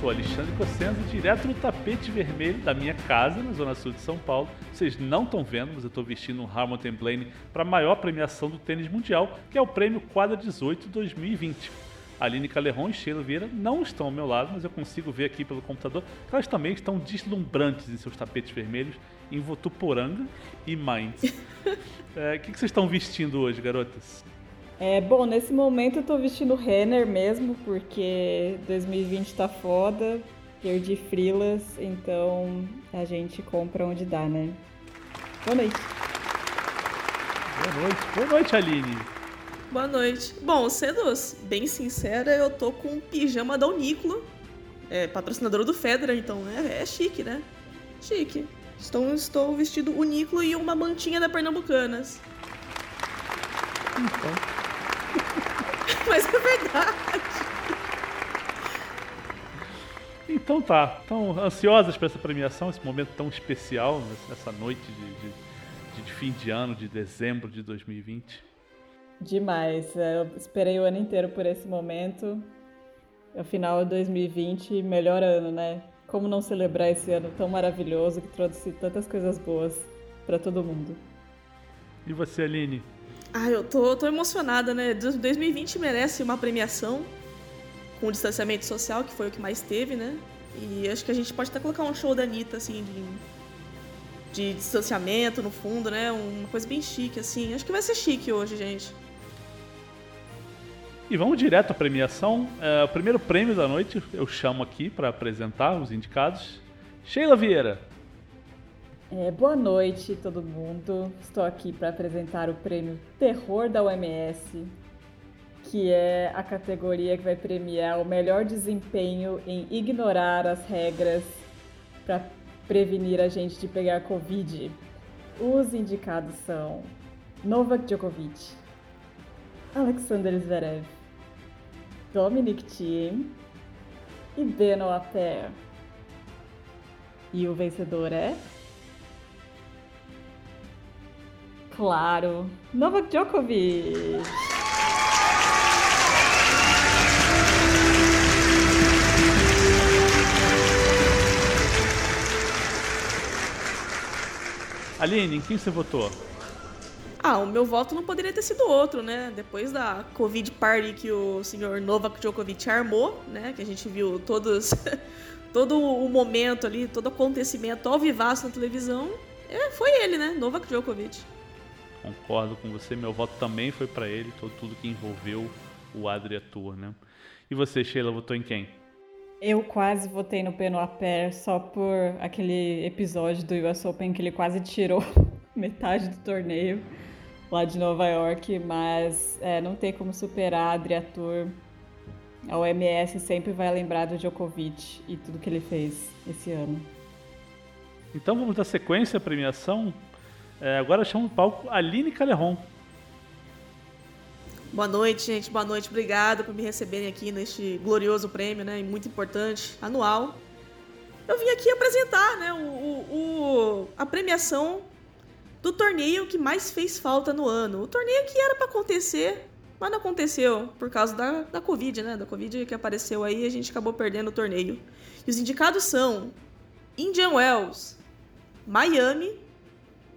Sou Alexandre Cossenza, direto no tapete vermelho da minha casa, na Zona Sul de São Paulo. Vocês não estão vendo, mas eu estou vestindo um Hamilton Blaine para a maior premiação do tênis mundial, que é o Prêmio Quadra 18 2020. A Aline Calerron e Sheila Vieira não estão ao meu lado, mas eu consigo ver aqui pelo computador que elas também estão deslumbrantes em seus tapetes vermelhos em Votuporanga e Mainz. É, o é, que, que vocês estão vestindo hoje, garotas? É, bom, nesse momento eu tô vestindo Renner mesmo, porque 2020 tá foda, perdi frilas, então a gente compra onde dá, né? Boa noite. Boa noite. Boa noite, Aline. Boa noite. Bom, sendo bem sincera, eu tô com um pijama da Uniclo, é, patrocinadora do Federer, então é, é chique, né? Chique. Estou, estou vestido Uniclo e uma mantinha da Pernambucanas. Então. Mas é verdade. Então tá. Estão ansiosas para essa premiação, esse momento tão especial, essa noite de, de, de, fim de ano, de dezembro de 2020? Demais. É, eu esperei o ano inteiro por esse momento. É o final de 2020, melhor ano, né? Como não celebrar esse ano tão maravilhoso que trouxe tantas coisas boas para todo mundo? E você, Aline? Ah, eu tô, tô emocionada, né? 2020 merece uma premiação com o distanciamento social, que foi o que mais teve, né? E acho que a gente pode até colocar um show da Anitta, assim, de, de distanciamento no fundo, né? Uma coisa bem chique, assim. Acho que vai ser chique hoje, gente. E vamos direto à premiação. É, o primeiro prêmio da noite eu chamo aqui para apresentar os indicados. Sheila Vieira. É, boa noite, todo mundo. Estou aqui para apresentar o prêmio Terror da OMS, que é a categoria que vai premiar o melhor desempenho em ignorar as regras para prevenir a gente de pegar Covid. Os indicados são Novak Djokovic, Alexander Zverev, Dominic Thiem e Benoit Paire. E o vencedor é Claro, Novak Djokovic. Aline, em quem você votou? Ah, o meu voto não poderia ter sido outro, né? Depois da Covid Party que o senhor Novak Djokovic armou, né? Que a gente viu todos, todo o momento ali, todo o acontecimento ao vivaço na televisão, é, foi ele, né? Novak Djokovic. Concordo com você, meu voto também foi para ele, todo, tudo que envolveu o Adria Tour, né? E você, Sheila, votou em quem? Eu quase votei no Benoit Paire só por aquele episódio do US Open que ele quase tirou metade do torneio lá de Nova York, mas é, não tem como superar a Adria Tour. A OMS sempre vai lembrar do Djokovic e tudo que ele fez esse ano. Então vamos dar sequência à premiação. É, agora chamo o palco Aline Calerron. Boa noite, gente. Boa noite. Obrigada por me receberem aqui neste glorioso prêmio, né? Muito importante, anual. Eu vim aqui apresentar, né? O, o, o, a premiação do torneio que mais fez falta no ano. O torneio que era para acontecer, mas não aconteceu por causa da, da Covid, né? Da Covid que apareceu aí e a gente acabou perdendo o torneio. E os indicados são Indian Wells, Miami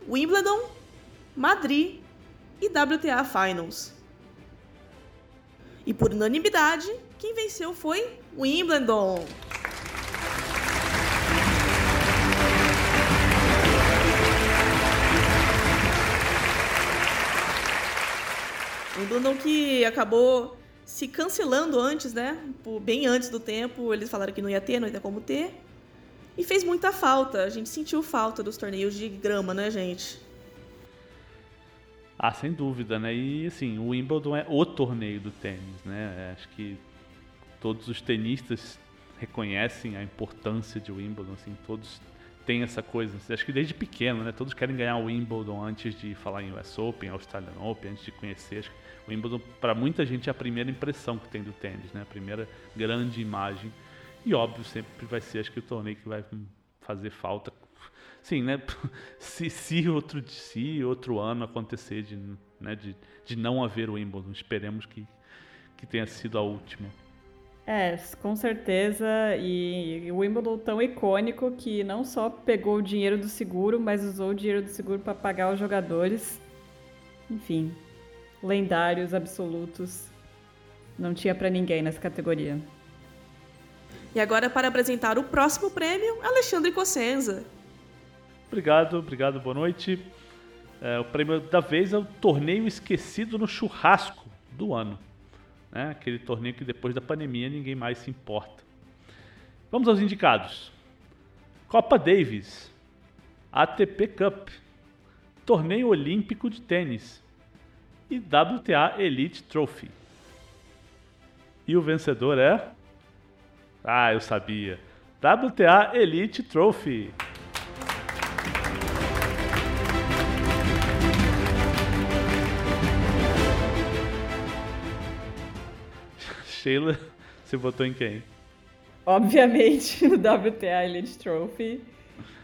Wimbledon, Madrid e WTA Finals. E por unanimidade, quem venceu foi Wimbledon. Wimbledon que acabou se cancelando antes, né? Bem antes do tempo, eles falaram que não ia ter, não ia ter como ter. E fez muita falta. A gente sentiu falta dos torneios de grama, né, gente? Ah, sem dúvida, né? E assim, o Wimbledon é o torneio do tênis, né? É, acho que todos os tenistas reconhecem a importância de Wimbledon, assim, todos têm essa coisa. Acho que desde pequeno, né? Todos querem ganhar o Wimbledon antes de falar em US Open, Australian Open, antes de conhecer. O Wimbledon, para muita gente, é a primeira impressão que tem do tênis, né? A primeira grande imagem. E óbvio, sempre vai ser, acho que o torneio que vai fazer falta. Sim, né? Se, se outro, se outro ano acontecer de, né, de, de não haver o Wimbledon, esperemos que, que tenha sido a última. É, com certeza. E o Wimbledon tão icônico que não só pegou o dinheiro do seguro, mas usou o dinheiro do seguro para pagar os jogadores. Enfim, lendários absolutos. Não tinha para ninguém nessa categoria. E agora para apresentar o próximo prêmio, Alexandre Cossenza. Obrigado, obrigado, boa noite. É, o prêmio da vez é o torneio esquecido no churrasco do ano. Né? Aquele torneio que depois da pandemia ninguém mais se importa. Vamos aos indicados: Copa Davis, ATP Cup, Torneio Olímpico de Tênis e WTA Elite Trophy. E o vencedor é. Ah, eu sabia. WTA Elite Trophy. Sheila, você votou em quem? Obviamente no WTA Elite Trophy.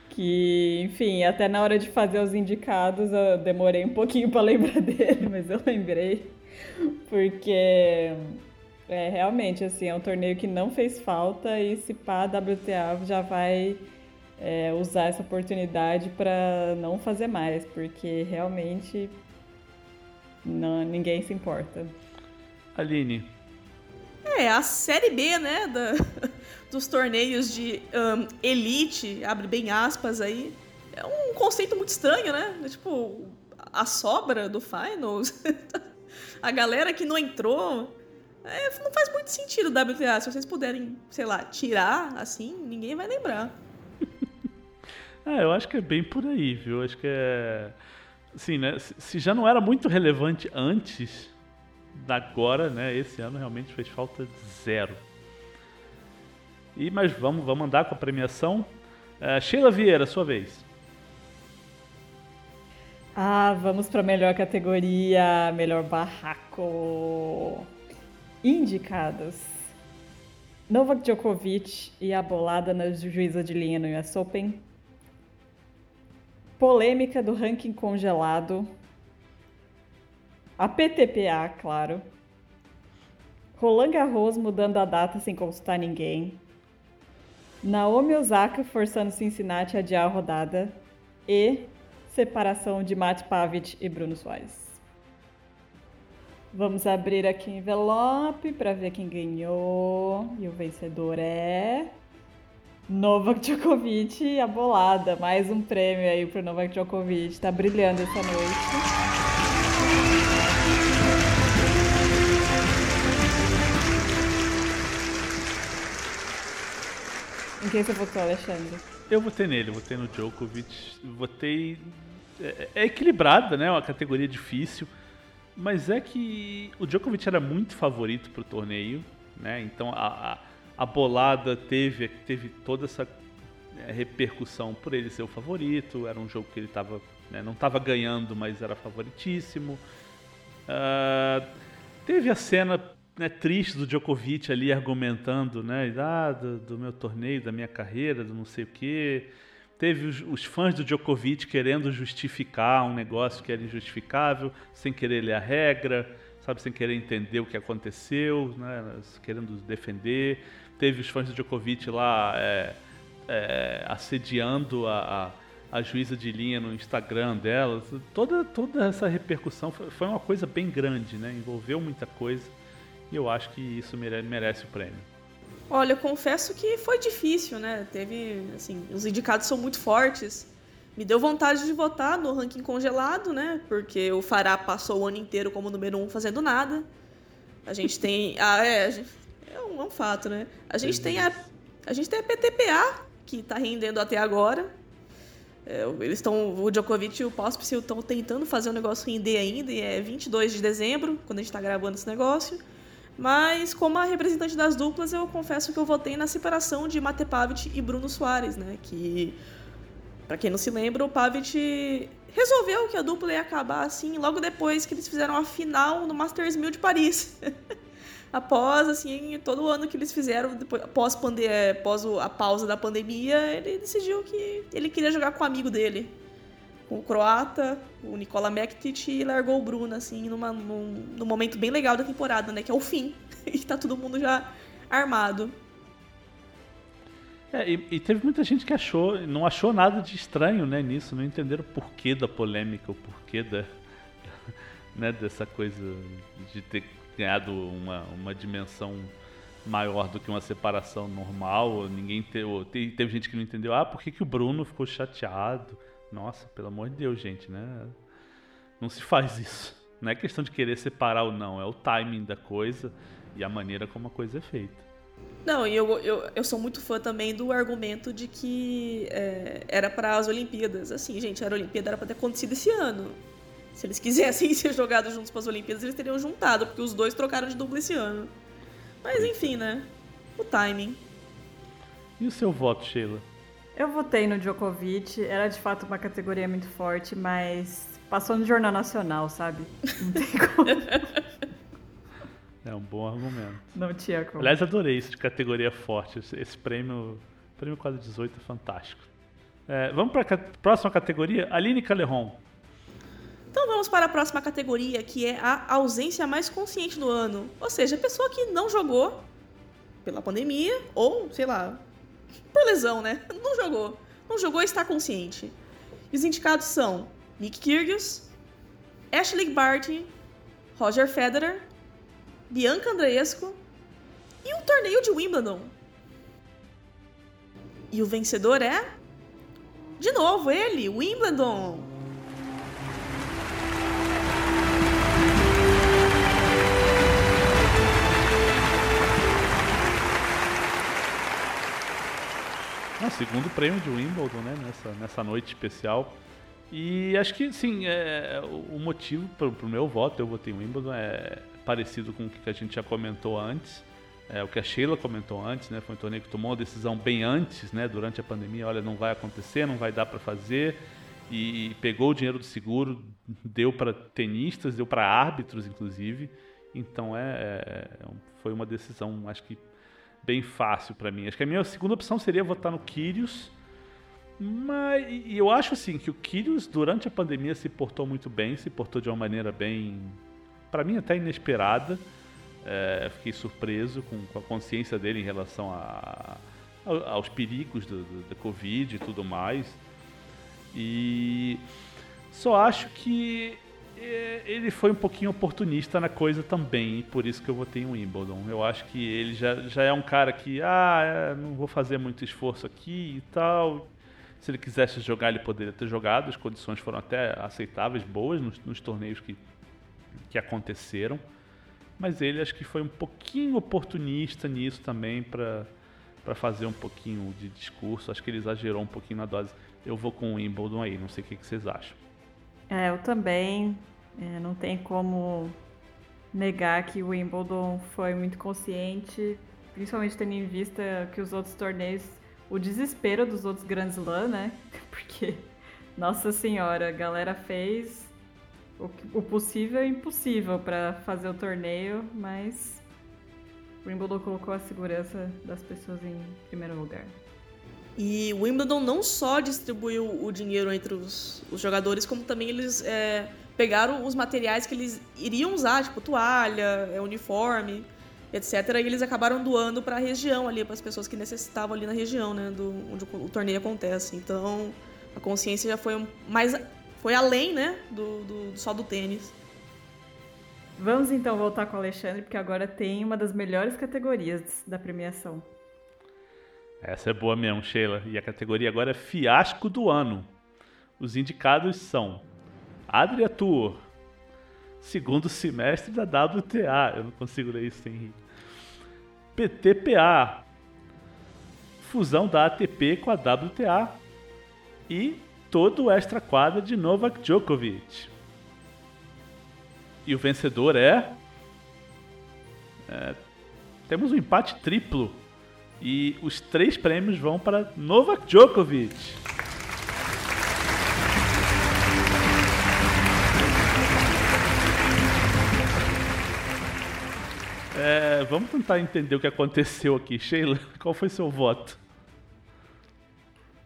Que, enfim, até na hora de fazer os indicados eu demorei um pouquinho para lembrar dele, mas eu lembrei. Porque é realmente assim, é um torneio que não fez falta e se pá, a WTA já vai é, usar essa oportunidade para não fazer mais, porque realmente não, ninguém se importa. Aline, é, a série B, né, da, dos torneios de um, elite, abre bem aspas aí. É um conceito muito estranho, né? É, tipo, a sobra do Finals, a galera que não entrou. É, não faz muito sentido o WTA. Se vocês puderem, sei lá, tirar assim, ninguém vai lembrar. é, eu acho que é bem por aí, viu? Acho que é. Assim, né? Se já não era muito relevante antes, agora, né, esse ano realmente fez falta zero. E mas vamos, vamos andar com a premiação. Uh, Sheila Vieira, sua vez. Ah, vamos para a melhor categoria, melhor barraco. Indicados. Novak Djokovic e a bolada na juíza de linha no US Open. Polêmica do ranking congelado a PTPA, claro. Roland Garros mudando a data sem consultar ninguém. Naomi Osaka forçando Cincinnati a adiar a rodada. E separação de Matt Pavic e Bruno Soares. Vamos abrir aqui o envelope para ver quem ganhou. E o vencedor é. Novak Djokovic, a bolada. Mais um prêmio aí pro Novak Djokovic. Tá brilhando essa noite. Em quem você votou, Alexandre? Eu votei nele, votei no Djokovic. Votei. É, é equilibrada, né? Uma categoria difícil. Mas é que o Djokovic era muito favorito pro torneio, né? Então a, a, a bolada teve, teve toda essa é, repercussão por ele ser o favorito. Era um jogo que ele tava, né, não estava ganhando, mas era favoritíssimo. Uh, teve a cena né, triste do Djokovic ali argumentando, né, ah, do, do, meu torneio, da minha carreira, do não sei o quê. Teve os, os, fãs do Djokovic querendo justificar um negócio que era injustificável, sem querer ler a regra, sabe, sem querer entender o que aconteceu, né, querendo defender. Teve os fãs do Djokovic lá é, é, assediando a, a, a, juíza de linha no Instagram dela. Toda, toda essa repercussão foi, foi uma coisa bem grande, né, envolveu muita coisa. E eu acho que isso merece o prêmio. Olha, eu confesso que foi difícil, né? Teve, assim, os indicados são muito fortes. Me deu vontade de votar no ranking congelado, né? Porque o Fará passou o ano inteiro como número um fazendo nada. A gente tem. Ah, é. É um, é um fato, né? A gente tem a, a gente tem a PTPA, que tá rendendo até agora. É, eles estão. O Djokovic e o Pospisil estão tentando fazer o negócio render ainda, e é 22 de dezembro, quando a gente tá gravando esse negócio. Mas, como a representante das duplas, eu confesso que eu votei na separação de Mate Pavic e Bruno Soares, né? Que, para quem não se lembra, o Pavic resolveu que a dupla ia acabar assim logo depois que eles fizeram a final no Masters 1000 de Paris. após, assim, todo o ano que eles fizeram, depois, após, pande após a pausa da pandemia, ele decidiu que ele queria jogar com o amigo dele com o croata, o Nikola Mektic, e largou o Bruno, assim, numa, num, num momento bem legal da temporada, né? Que é o fim. e tá todo mundo já armado. É, e, e, teve muita gente que achou, não achou nada de estranho né, nisso, não entenderam o porquê da polêmica, o porquê da, né, dessa coisa de ter ganhado uma, uma dimensão maior do que uma separação normal. Ninguém teve, teve gente que não entendeu. Ah, por que, que o Bruno ficou chateado? Nossa, pelo amor de Deus, gente, né? Não se faz isso. Não é questão de querer separar ou não, é o timing da coisa e a maneira como a coisa é feita. Não, e eu, eu, eu sou muito fã também do argumento de que é, era para as Olimpíadas. Assim, gente, a Olimpíada era para ter acontecido esse ano. Se eles quisessem ser jogados juntos para as Olimpíadas, eles teriam juntado, porque os dois trocaram de dupla esse ano. Mas enfim, né? O timing. E o seu voto, Sheila? Eu votei no Djokovic, era de fato uma categoria muito forte, mas passou no Jornal Nacional, sabe? Não tem como. É um bom argumento. Não tinha como. Aliás, adorei isso de categoria forte. Esse prêmio, prêmio quadro 18 é fantástico. É, vamos para a próxima categoria, Aline Caleron. Então vamos para a próxima categoria, que é a ausência mais consciente do ano. Ou seja, a pessoa que não jogou pela pandemia ou, sei lá, por lesão, né? Não jogou. Não jogou e está consciente. E os indicados são Nick Kyrgios, Ashley Barty, Roger Federer, Bianca Andreescu e um torneio de Wimbledon. E o vencedor é. De novo, ele, Wimbledon! Ah, segundo prêmio de Wimbledon, né? Nessa, nessa noite especial. E acho que, sim, é, o motivo para o meu voto, eu votei em Wimbledon, é parecido com o que a gente já comentou antes. É, o que a Sheila comentou antes, né? Foi um torneio que tomou uma decisão bem antes, né? Durante a pandemia, olha, não vai acontecer, não vai dar para fazer. E pegou o dinheiro do seguro, deu para tenistas, deu para árbitros, inclusive. Então é, é, foi uma decisão, acho que bem fácil para mim. Acho que a minha segunda opção seria votar no Kyrgios. Mas e eu acho assim que o Kyrgios durante a pandemia se portou muito bem, se portou de uma maneira bem, para mim até inesperada. É, fiquei surpreso com, com, a consciência dele em relação a, a, aos perigos do, do, da Covid e tudo mais. E só acho que ele foi um pouquinho oportunista na coisa também, por isso que eu votei em Wimbledon. Eu acho que ele já, já é um cara que, ah, é, não vou fazer muito esforço aqui e tal. Se ele quisesse jogar, ele poderia ter jogado, as condições foram até aceitáveis, boas nos, nos torneios que, que aconteceram. Mas ele acho que foi um pouquinho oportunista nisso também para para fazer um pouquinho de discurso. Acho que ele exagerou um pouquinho na dose. Eu vou com o Wimbledon aí, não sei o que, que vocês acham. É, eu também. É, não tem como negar que o Wimbledon foi muito consciente, principalmente tendo em vista que os outros torneios, o desespero dos outros Grand Slam, né? Porque, nossa senhora, a galera fez o, o possível e o impossível para fazer o torneio, mas o Wimbledon colocou a segurança das pessoas em primeiro lugar. E o Wimbledon não só distribuiu o dinheiro entre os, os jogadores, como também eles é, pegaram os materiais que eles iriam usar, tipo toalha, é, uniforme, etc. E eles acabaram doando para a região ali, para as pessoas que necessitavam ali na região, né, do, onde o torneio acontece. Então a consciência já foi mais foi além, né, do, do, só do tênis. Vamos então voltar com o Alexandre, porque agora tem uma das melhores categorias da premiação. Essa é boa mesmo, Sheila. E a categoria agora é Fiasco do Ano. Os indicados são Adria Tour, segundo semestre da WTA. Eu não consigo ler isso sem rir. PTPA, fusão da ATP com a WTA. E todo o extra quadra de Novak Djokovic. E o vencedor é... é temos um empate triplo e os três prêmios vão para Novak Djokovic. É, vamos tentar entender o que aconteceu aqui. Sheila, qual foi seu voto?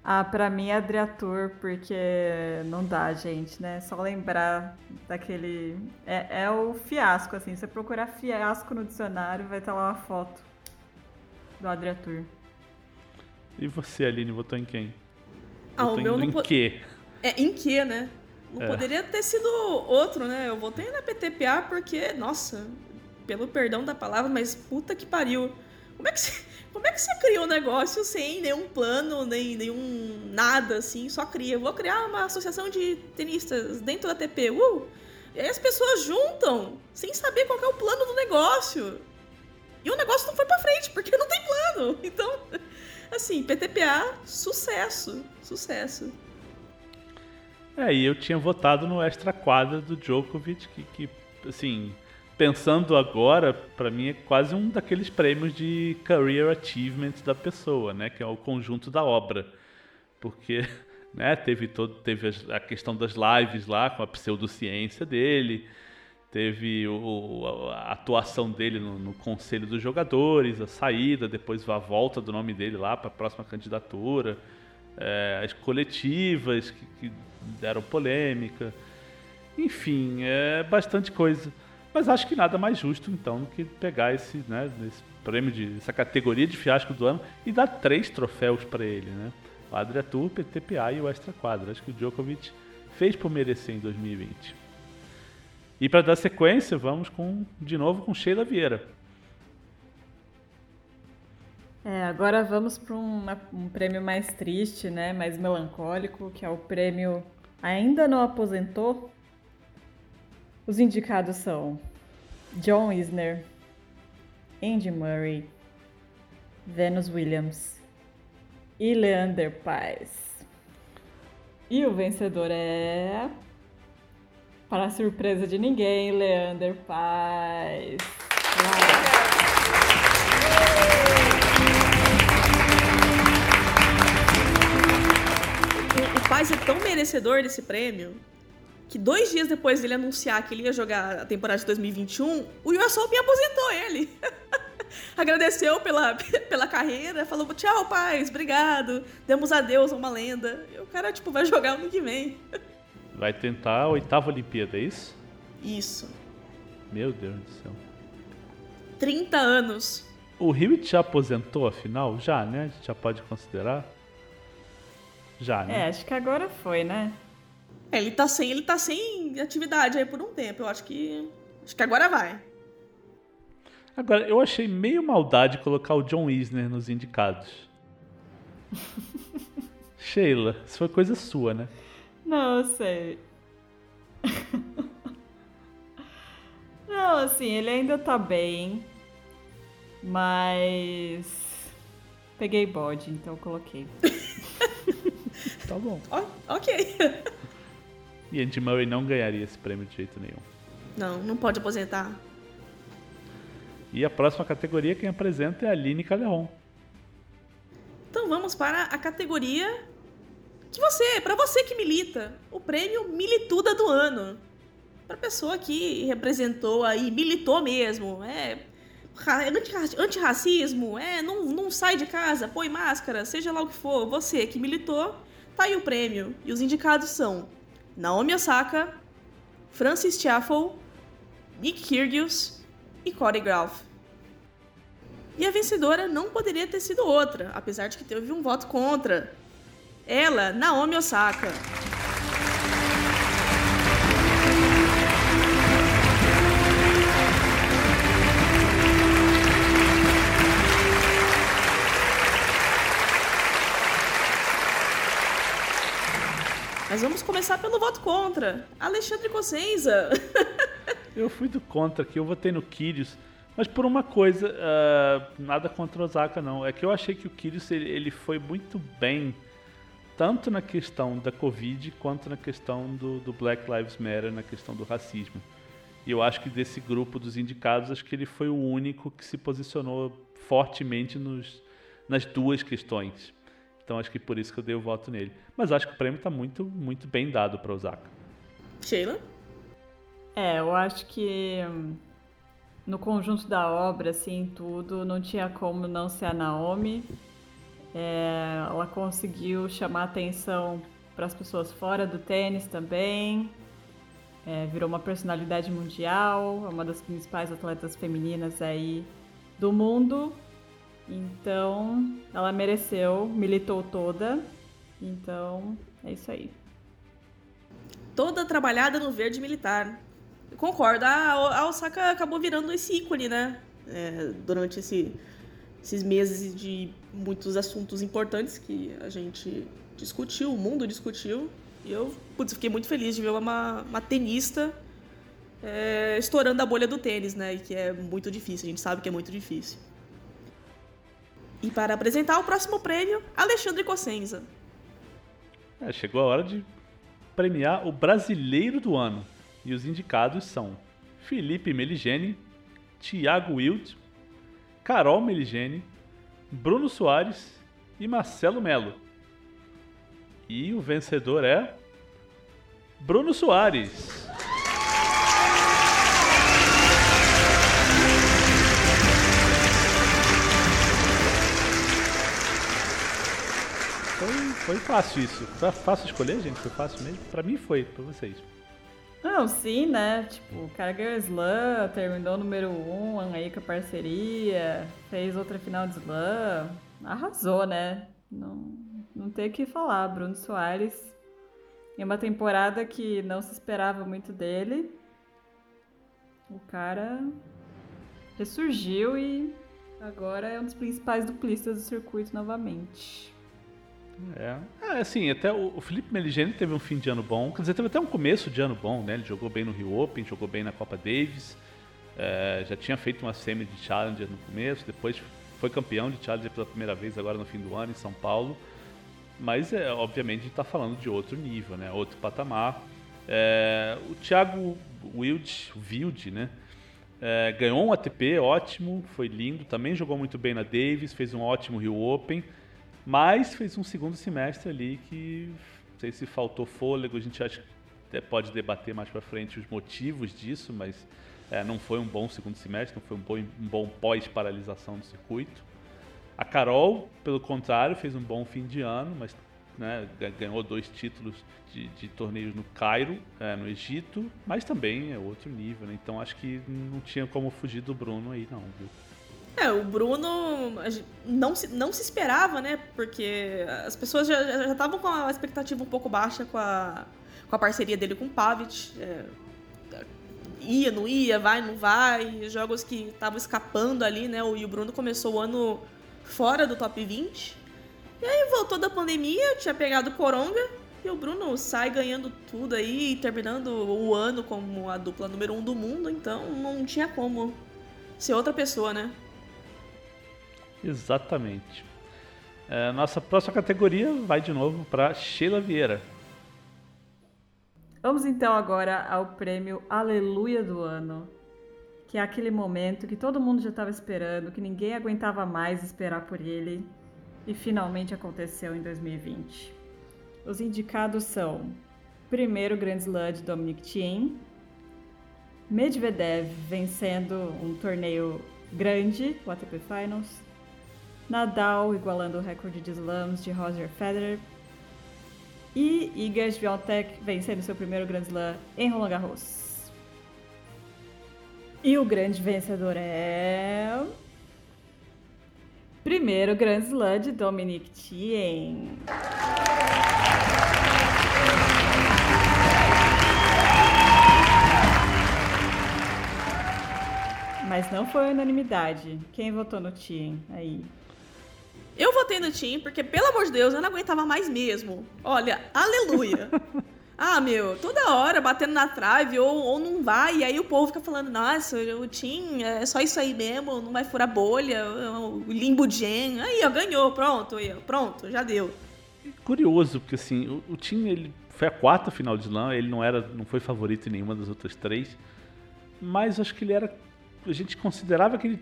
Ah, pra mim é Adriatur, porque não dá, gente, né? Só lembrar daquele. É, é o fiasco, assim. Você procurar fiasco no dicionário, vai estar lá uma foto. Do Adriatur. E você, Aline, votou em quem? Ah, votou o meu em, não em quê? É, em que, né? Não É. poderia ter sido outro, né? Eu votei na PTPA porque, nossa, pelo perdão da palavra, mas puta que pariu. Como é que você, como é que você cria um negócio sem nenhum plano, nem nenhum nada, assim, só cria? Vou criar uma associação de tenistas dentro da TP. Uh! E aí as pessoas juntam, sem saber qual é o plano do negócio. E o negócio não foi pra frente, porque não tem plano. Então, assim, PTPA, sucesso. Sucesso. É, e eu tinha votado no extra quadra do Djokovic, que, que assim, pensando agora, pra mim é quase um daqueles prêmios de career achievement da pessoa, né, que é o conjunto da obra. Porque, né, teve todo teve a questão das lives lá com a pseudociência dele, teve o, a atuação dele no, no conselho dos jogadores, a saída, depois a volta do nome dele lá para a próxima candidatura, é, as coletivas que, que deram polêmica, enfim, é bastante coisa. Mas acho que nada mais justo então do que pegar esse, né, esse prêmio de essa categoria de fiasco do ano e dar três troféus para ele, né? O Adriatur, PTPA e o Extra Quadra. Acho que o Djokovic fez por merecer em 2020. E para dar sequência, vamos com de novo com Sheila Vieira. É, agora vamos para um, um prêmio mais triste, né? Mais melancólico, que é o prêmio Ainda Não Aposentou. Os indicados são John Isner, Andy Murray, Venus Williams e Leander Paes. E o vencedor é. Para surpresa de ninguém, Leander. Uau. O, o Paz é tão merecedor desse prêmio que dois dias depois dele anunciar que ele ia jogar a temporada de 2021, o US Open aposentou ele. Agradeceu pela, pela carreira, falou tchau, Paz, obrigado, demos adeus a uma lenda. E o cara, tipo, vai jogar ano que vem. Vai tentar a oitava Olimpíada, é isso? Isso. Meu Deus do céu. 30 anos. O Hewitt já aposentou, afinal? Já, né? A gente já pode considerar? Já, né? É, acho que agora foi, né? É, ele tá sem, ele tá sem atividade aí por um tempo. Eu acho que. Acho que agora vai. Agora, eu achei meio maldade colocar o John Isner nos indicados. Sheila, isso foi coisa sua, né? Não, eu sei. Não, assim, ele ainda tá bem. Mas. Peguei bode, então coloquei. Tá bom. Ó, ok. E Andy Murray não ganharia esse prêmio de jeito nenhum. Não, não pode aposentar. E a próxima categoria quem apresenta é a Aline Calderon. Então vamos para a categoria que você, para você que milita, o prêmio Milituda do ano. Para pessoa que representou aí, militou mesmo, é ra- antirra- antirracismo, é não, não sai de casa, põe máscara, seja lá o que for, você que militou, tá aí o prêmio. E os indicados são Naomi Osaka, Francis Tiafoe, Nick Kyrgios e Corey Graf. E a vencedora não poderia ter sido outra, apesar de que teve um voto contra. Ela, Naomi Osaka. Mas vamos começar pelo voto contra. Alexandre Cossenza. Eu fui do contra aqui, eu votei no Kyrgios, mas por uma coisa, ah, nada contra o Osaka não, é que eu achei que o Kyrgios ele, ele foi muito bem, tanto na questão da Covid, quanto na questão do, do Black Lives Matter, na questão do racismo. E eu acho que desse grupo dos indicados, acho que ele foi o único que se posicionou fortemente nos, nas duas questões. Então acho que por isso que eu dei o voto nele. Mas acho que o prêmio está muito, muito bem dado para Osaka. Sheila. É, eu acho que hum, no conjunto da obra, assim, tudo, não tinha como não ser a Naomi. É, ela conseguiu chamar atenção para as pessoas fora do tênis também. É, virou uma personalidade mundial, é uma das principais atletas femininas aí do mundo. Então, ela mereceu, militou toda. Então, é isso aí. Toda trabalhada no verde militar. Concordo, a, Osaka acabou virando esse ícone, né? É, durante esse, esses meses de muitos assuntos importantes que a gente discutiu, o mundo discutiu. E eu putz, fiquei muito feliz de ver uma, uma tenista é, estourando a bolha do tênis, né? Que é muito difícil, a gente sabe que é muito difícil. E para apresentar o próximo prêmio, Alexandre Cossenza. É, chegou a hora de premiar o brasileiro do ano. E os indicados são Felipe Meligeni, Thiago Wild, Carol Meligeni, Bruno Soares e Marcelo Melo. E o vencedor é Bruno Soares. Foi fácil isso. Foi fácil escolher, gente? Foi fácil mesmo? Pra mim foi, pra vocês. Não, sim, né? Tipo, ganhou slam, terminou número 1 um, aí com a parceria, fez outra final de slam. Arrasou, né? Não, não tem o que falar. Bruno Soares. Em uma temporada que não se esperava muito dele. O cara ressurgiu e agora é um dos principais duplistas do circuito novamente. É. é, assim, até o, Felipe Meligeni teve um fim de ano bom, quer dizer, teve até um começo de ano bom, né? Ele jogou bem no Rio Open, jogou bem na Copa Davis, é, já tinha feito uma semi de Challenger no começo, depois foi campeão de Challenger pela primeira vez agora no fim do ano em São Paulo. Mas, é, obviamente, a gente está falando de outro nível, né? Outro patamar. É, o Thiago Wild, Wild né? É, ganhou um ATP, ótimo, foi lindo. Também jogou muito bem na Davis, fez um ótimo Rio Open. Mas fez um segundo semestre ali que não sei se faltou fôlego, a gente acha que pode debater mais para frente os motivos disso, mas é, não foi um bom segundo semestre, não foi um bom, um bom pós-paralisação do circuito. A Carol, pelo contrário, fez um bom fim de ano, mas né, ganhou dois títulos de, de torneios no Cairo, é, no Egito, mas também é outro nível, né? então acho que não tinha como fugir do Bruno aí não, viu? É, o Bruno não se, não se esperava, né? Porque as pessoas já estavam com a expectativa um pouco baixa com a, com a parceria dele com o Pavic. É, ia, não ia, vai, não vai. Jogos que estavam escapando ali, né? E o Bruno começou o ano fora do top 20. E aí voltou da pandemia, tinha pegado Coronga. E o Bruno sai ganhando tudo aí, terminando o ano como a dupla número um do mundo. Então não tinha como ser outra pessoa, né? Exatamente. É, nossa próxima categoria vai de novo para Sheila Vieira. Vamos então agora ao prêmio Aleluia do Ano, que é aquele momento que todo mundo já estava esperando, que ninguém aguentava mais esperar por ele e finalmente aconteceu em 2020. Os indicados são: primeiro Grand Slam de Dominic Thiem, Medvedev vencendo um torneio grande, o ATP Finals, Nadal igualando o recorde de slams de Roger Federer e Iga Swiatek vencendo seu primeiro Grand Slam em Roland Garros. E o grande vencedor é primeiro Grand Slam de Dominic Thiem. Mas não foi unanimidade. Quem votou no Thiem aí? Eu votei no Tim porque, pelo amor de Deus, eu não aguentava mais mesmo. Olha, aleluia. ah, meu, toda hora batendo na trave ou, ou não vai, e aí o povo fica falando, nossa, o Tim é só isso aí mesmo, não vai furar bolha, o limbo gen. Aí, ó, ganhou, pronto, aí, pronto, já deu. Curioso, porque assim, o, o Tim, ele foi a quarta final de slam, ele não era, não foi favorito em nenhuma das outras três, mas acho que ele era, a gente considerava que ele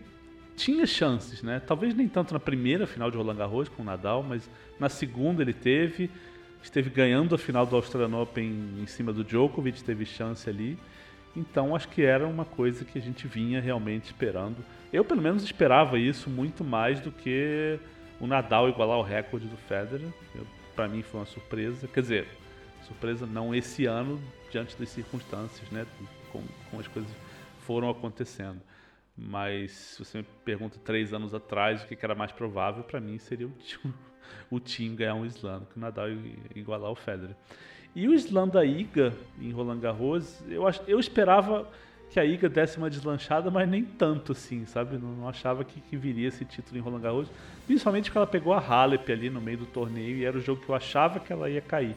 tinha chances, né? Talvez nem tanto na primeira final de Roland Garros com o Nadal, mas na segunda ele teve, esteve ganhando a final do Australian Open em cima do Djokovic, teve chance ali. Então acho que era uma coisa que a gente vinha realmente esperando. Eu pelo menos esperava isso muito mais do que o Nadal igualar o recorde do Federer. Para mim foi uma surpresa, quer dizer, surpresa não esse ano diante das circunstâncias, né? Com, as coisas foram acontecendo. Mas se você me pergunta três anos atrás o que era mais provável, para mim seria o, o Tim ganhar um slam, que o Nadal igualar o Federer. E o slam da Iga em Roland Garros, eu, eu esperava que a Iga desse uma deslanchada, mas nem tanto assim, sabe? Não, não achava que, que, viria esse título em Roland Garros, principalmente porque ela pegou a Halep ali no meio do torneio e era o jogo que eu achava que ela ia cair.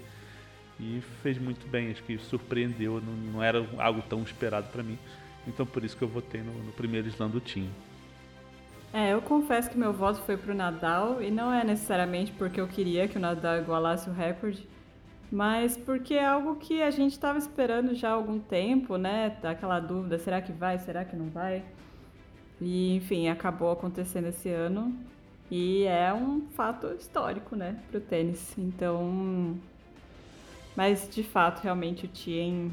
E fez muito bem, acho que surpreendeu, não, não era algo tão esperado para mim. Então por isso que eu votei no, no primeiro slam do time. É, eu confesso que meu voto foi pro Nadal e não é necessariamente porque eu queria que o Nadal igualasse o recorde, mas porque é algo que a gente estava esperando já há algum tempo, né? Aquela dúvida, será que vai, será que não vai? E, enfim, acabou acontecendo esse ano e é um fato histórico, né, pro tênis. Então, mas de fato, realmente o Tien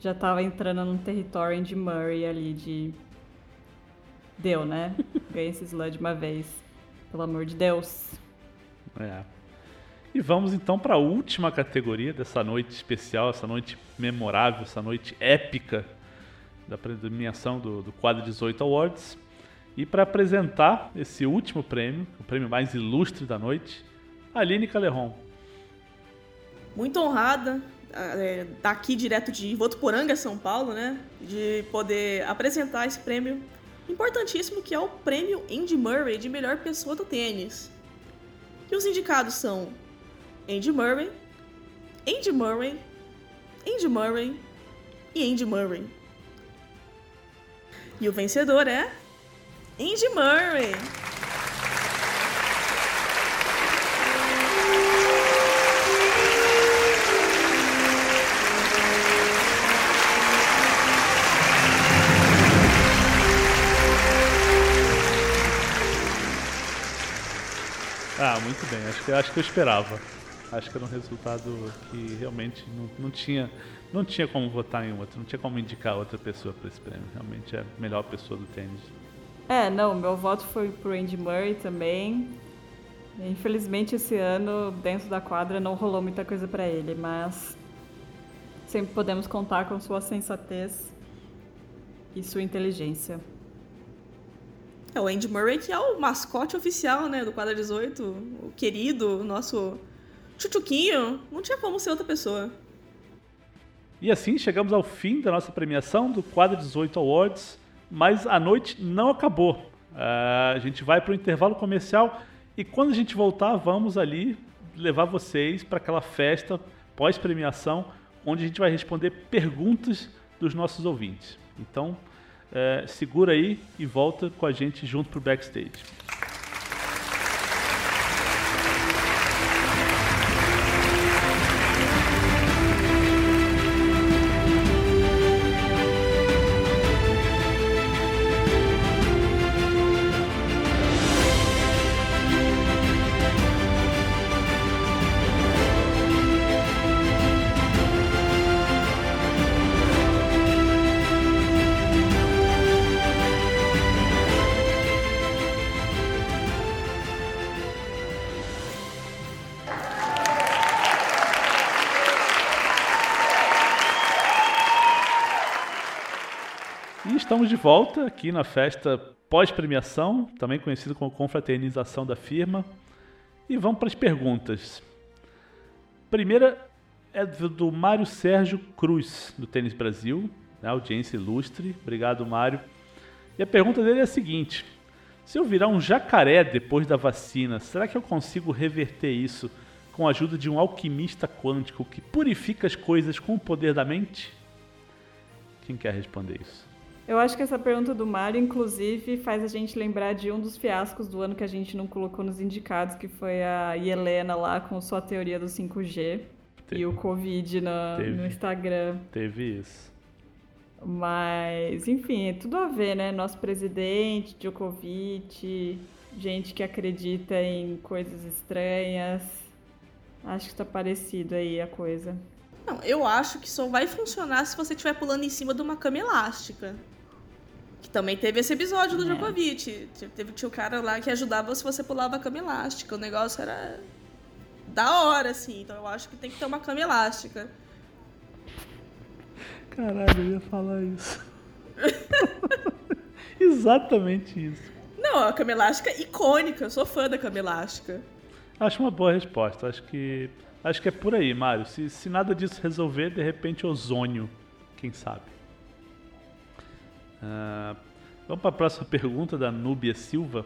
já estava entrando num território de Murray ali de deu, né? Ganhei esse slam de uma vez. Pelo amor de Deus. É. E vamos então para a última categoria dessa noite especial, essa noite memorável, essa noite épica da premiação do, do quadro 18 Awards. E para apresentar esse último prêmio, o prêmio mais ilustre da noite, Aline Caleron. Muito honrada, é, daqui direto de Votuporanga, São Paulo, né? De poder apresentar esse prêmio importantíssimo que é o prêmio Andy Murray de melhor pessoa do tênis. E os indicados são Andy Murray, Andy Murray, Andy Murray e Andy Murray. E o vencedor é Andy Murray. Muito bem. Acho que, acho que eu esperava. Acho que era um resultado que realmente não, não, tinha, não tinha como votar em outro, não tinha como indicar outra pessoa para esse prêmio. Realmente é a melhor pessoa do tênis. É, não, meu voto foi pro Andy Murray também. Infelizmente esse ano, dentro da quadra, não rolou muita coisa para ele, mas sempre podemos contar com sua sensatez e sua inteligência. É o Andy Murray, que é o mascote oficial, né, do quadro 18, o querido, o nosso chuchuquinho. Não tinha como ser outra pessoa. E assim chegamos ao fim da nossa premiação do quadro 18 Awards, mas a noite não acabou. Uh, a gente vai para o intervalo comercial e quando a gente voltar, vamos ali levar vocês para aquela festa pós-premiação, onde a gente vai responder perguntas dos nossos ouvintes. Então, é, segura aí e volta com a gente junto pro backstage. De volta aqui na festa pós-premiação, também conhecida como confraternização da firma. E vamos para as perguntas. Primeira é do Mário Sérgio Cruz, do Tênis Brasil, né, audiência ilustre. Obrigado, Mário. E a pergunta dele é a seguinte: se eu virar um jacaré depois da vacina, será que eu consigo reverter isso com a ajuda de um alquimista quântico que purifica as coisas com o poder da mente? Quem quer responder isso? Eu acho que essa pergunta do Mário, inclusive, faz a gente lembrar de um dos fiascos do ano que a gente não colocou nos indicados, que foi a Helena lá com sua teoria do 5G teve. e o Covid no, no Instagram. Teve isso. Mas, enfim, é tudo a ver, né? Nosso presidente, Djokovic, gente que acredita em coisas estranhas. Acho que tá parecido aí a coisa. Não, eu acho que só vai funcionar se você estiver pulando em cima de uma cama elástica. Que também teve esse episódio do é. Djokovic. Teve, tinha o cara lá que ajudava se você pulava a cama elástica. O negócio era da hora, assim. Então eu acho que tem que ter uma cama elástica. Caralho, eu ia falar isso. Exatamente isso. Não, a cama elástica é icônica. Eu sou fã da cama elástica. Acho uma boa resposta. Acho que acho que é por aí, Mário. Se, se nada disso resolver, de repente ozônio, quem sabe. Uh, vamos para a próxima pergunta da Núbia Silva.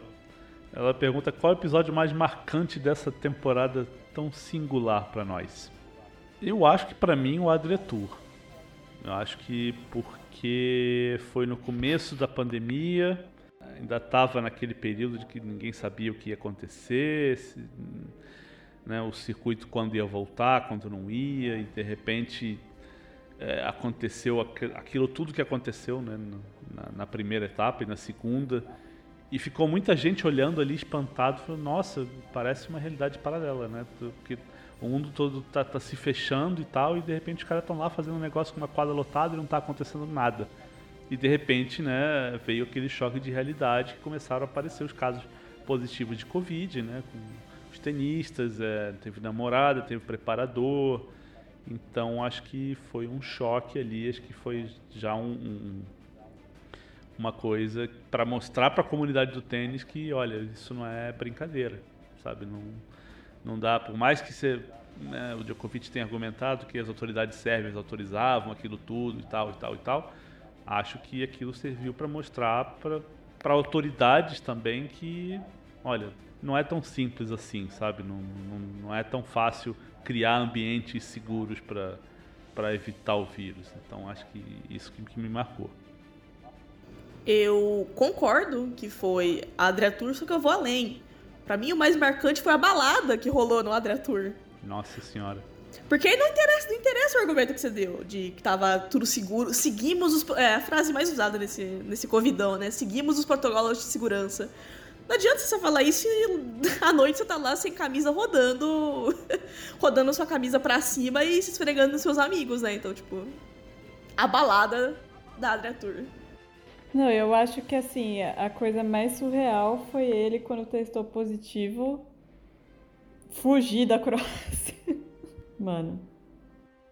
Ela pergunta qual é o episódio mais marcante dessa temporada tão singular para nós. Eu acho que para mim o Adretur. Eu acho que porque foi no começo da pandemia, ainda estava naquele período de que ninguém sabia o que ia acontecer, se, né, o circuito quando ia voltar, quando não ia, e de repente é, aconteceu aquilo tudo que aconteceu né, na, na, primeira etapa e na segunda, e ficou muita gente olhando ali espantado, falando, nossa, parece uma realidade paralela, né? Porque o mundo todo está tá se fechando e tal, e de repente os caras estão lá fazendo um negócio com uma quadra lotada e não está acontecendo nada. E de repente, né, veio aquele choque de realidade que começaram a aparecer os casos positivos de Covid, né, com os tenistas, é, teve namorada, teve preparador. Então acho que foi um choque ali, acho que foi já um, um uma coisa para mostrar para a comunidade do tênis que, olha, isso não é brincadeira, sabe? Não, não dá, por mais que você, né, o Djokovic tenha argumentado que as autoridades sérvias autorizavam aquilo tudo e tal e tal e tal, acho que aquilo serviu para mostrar para autoridades também que, olha, não é tão simples assim, sabe? Não, não, não é tão fácil criar ambientes seguros para evitar o vírus. Então acho que isso que, me marcou. Eu concordo que foi a Adria Tour, só que eu vou além. Para mim, o mais marcante foi a balada que rolou no Adria Tour. Nossa senhora. Porque aí não interessa, não interessa o argumento que você deu, de que tava tudo seguro. Seguimos os. É a frase mais usada nesse, nesse Covidão, né? Seguimos os protocolos de segurança. Não adianta você falar isso e à noite você tá lá sem camisa rodando. rodando sua camisa pra cima e se esfregando nos seus amigos, né? Então, tipo. A balada da Adria Tour. Não, eu acho que assim, a coisa mais surreal foi ele quando testou positivo fugir da Croácia. Mano.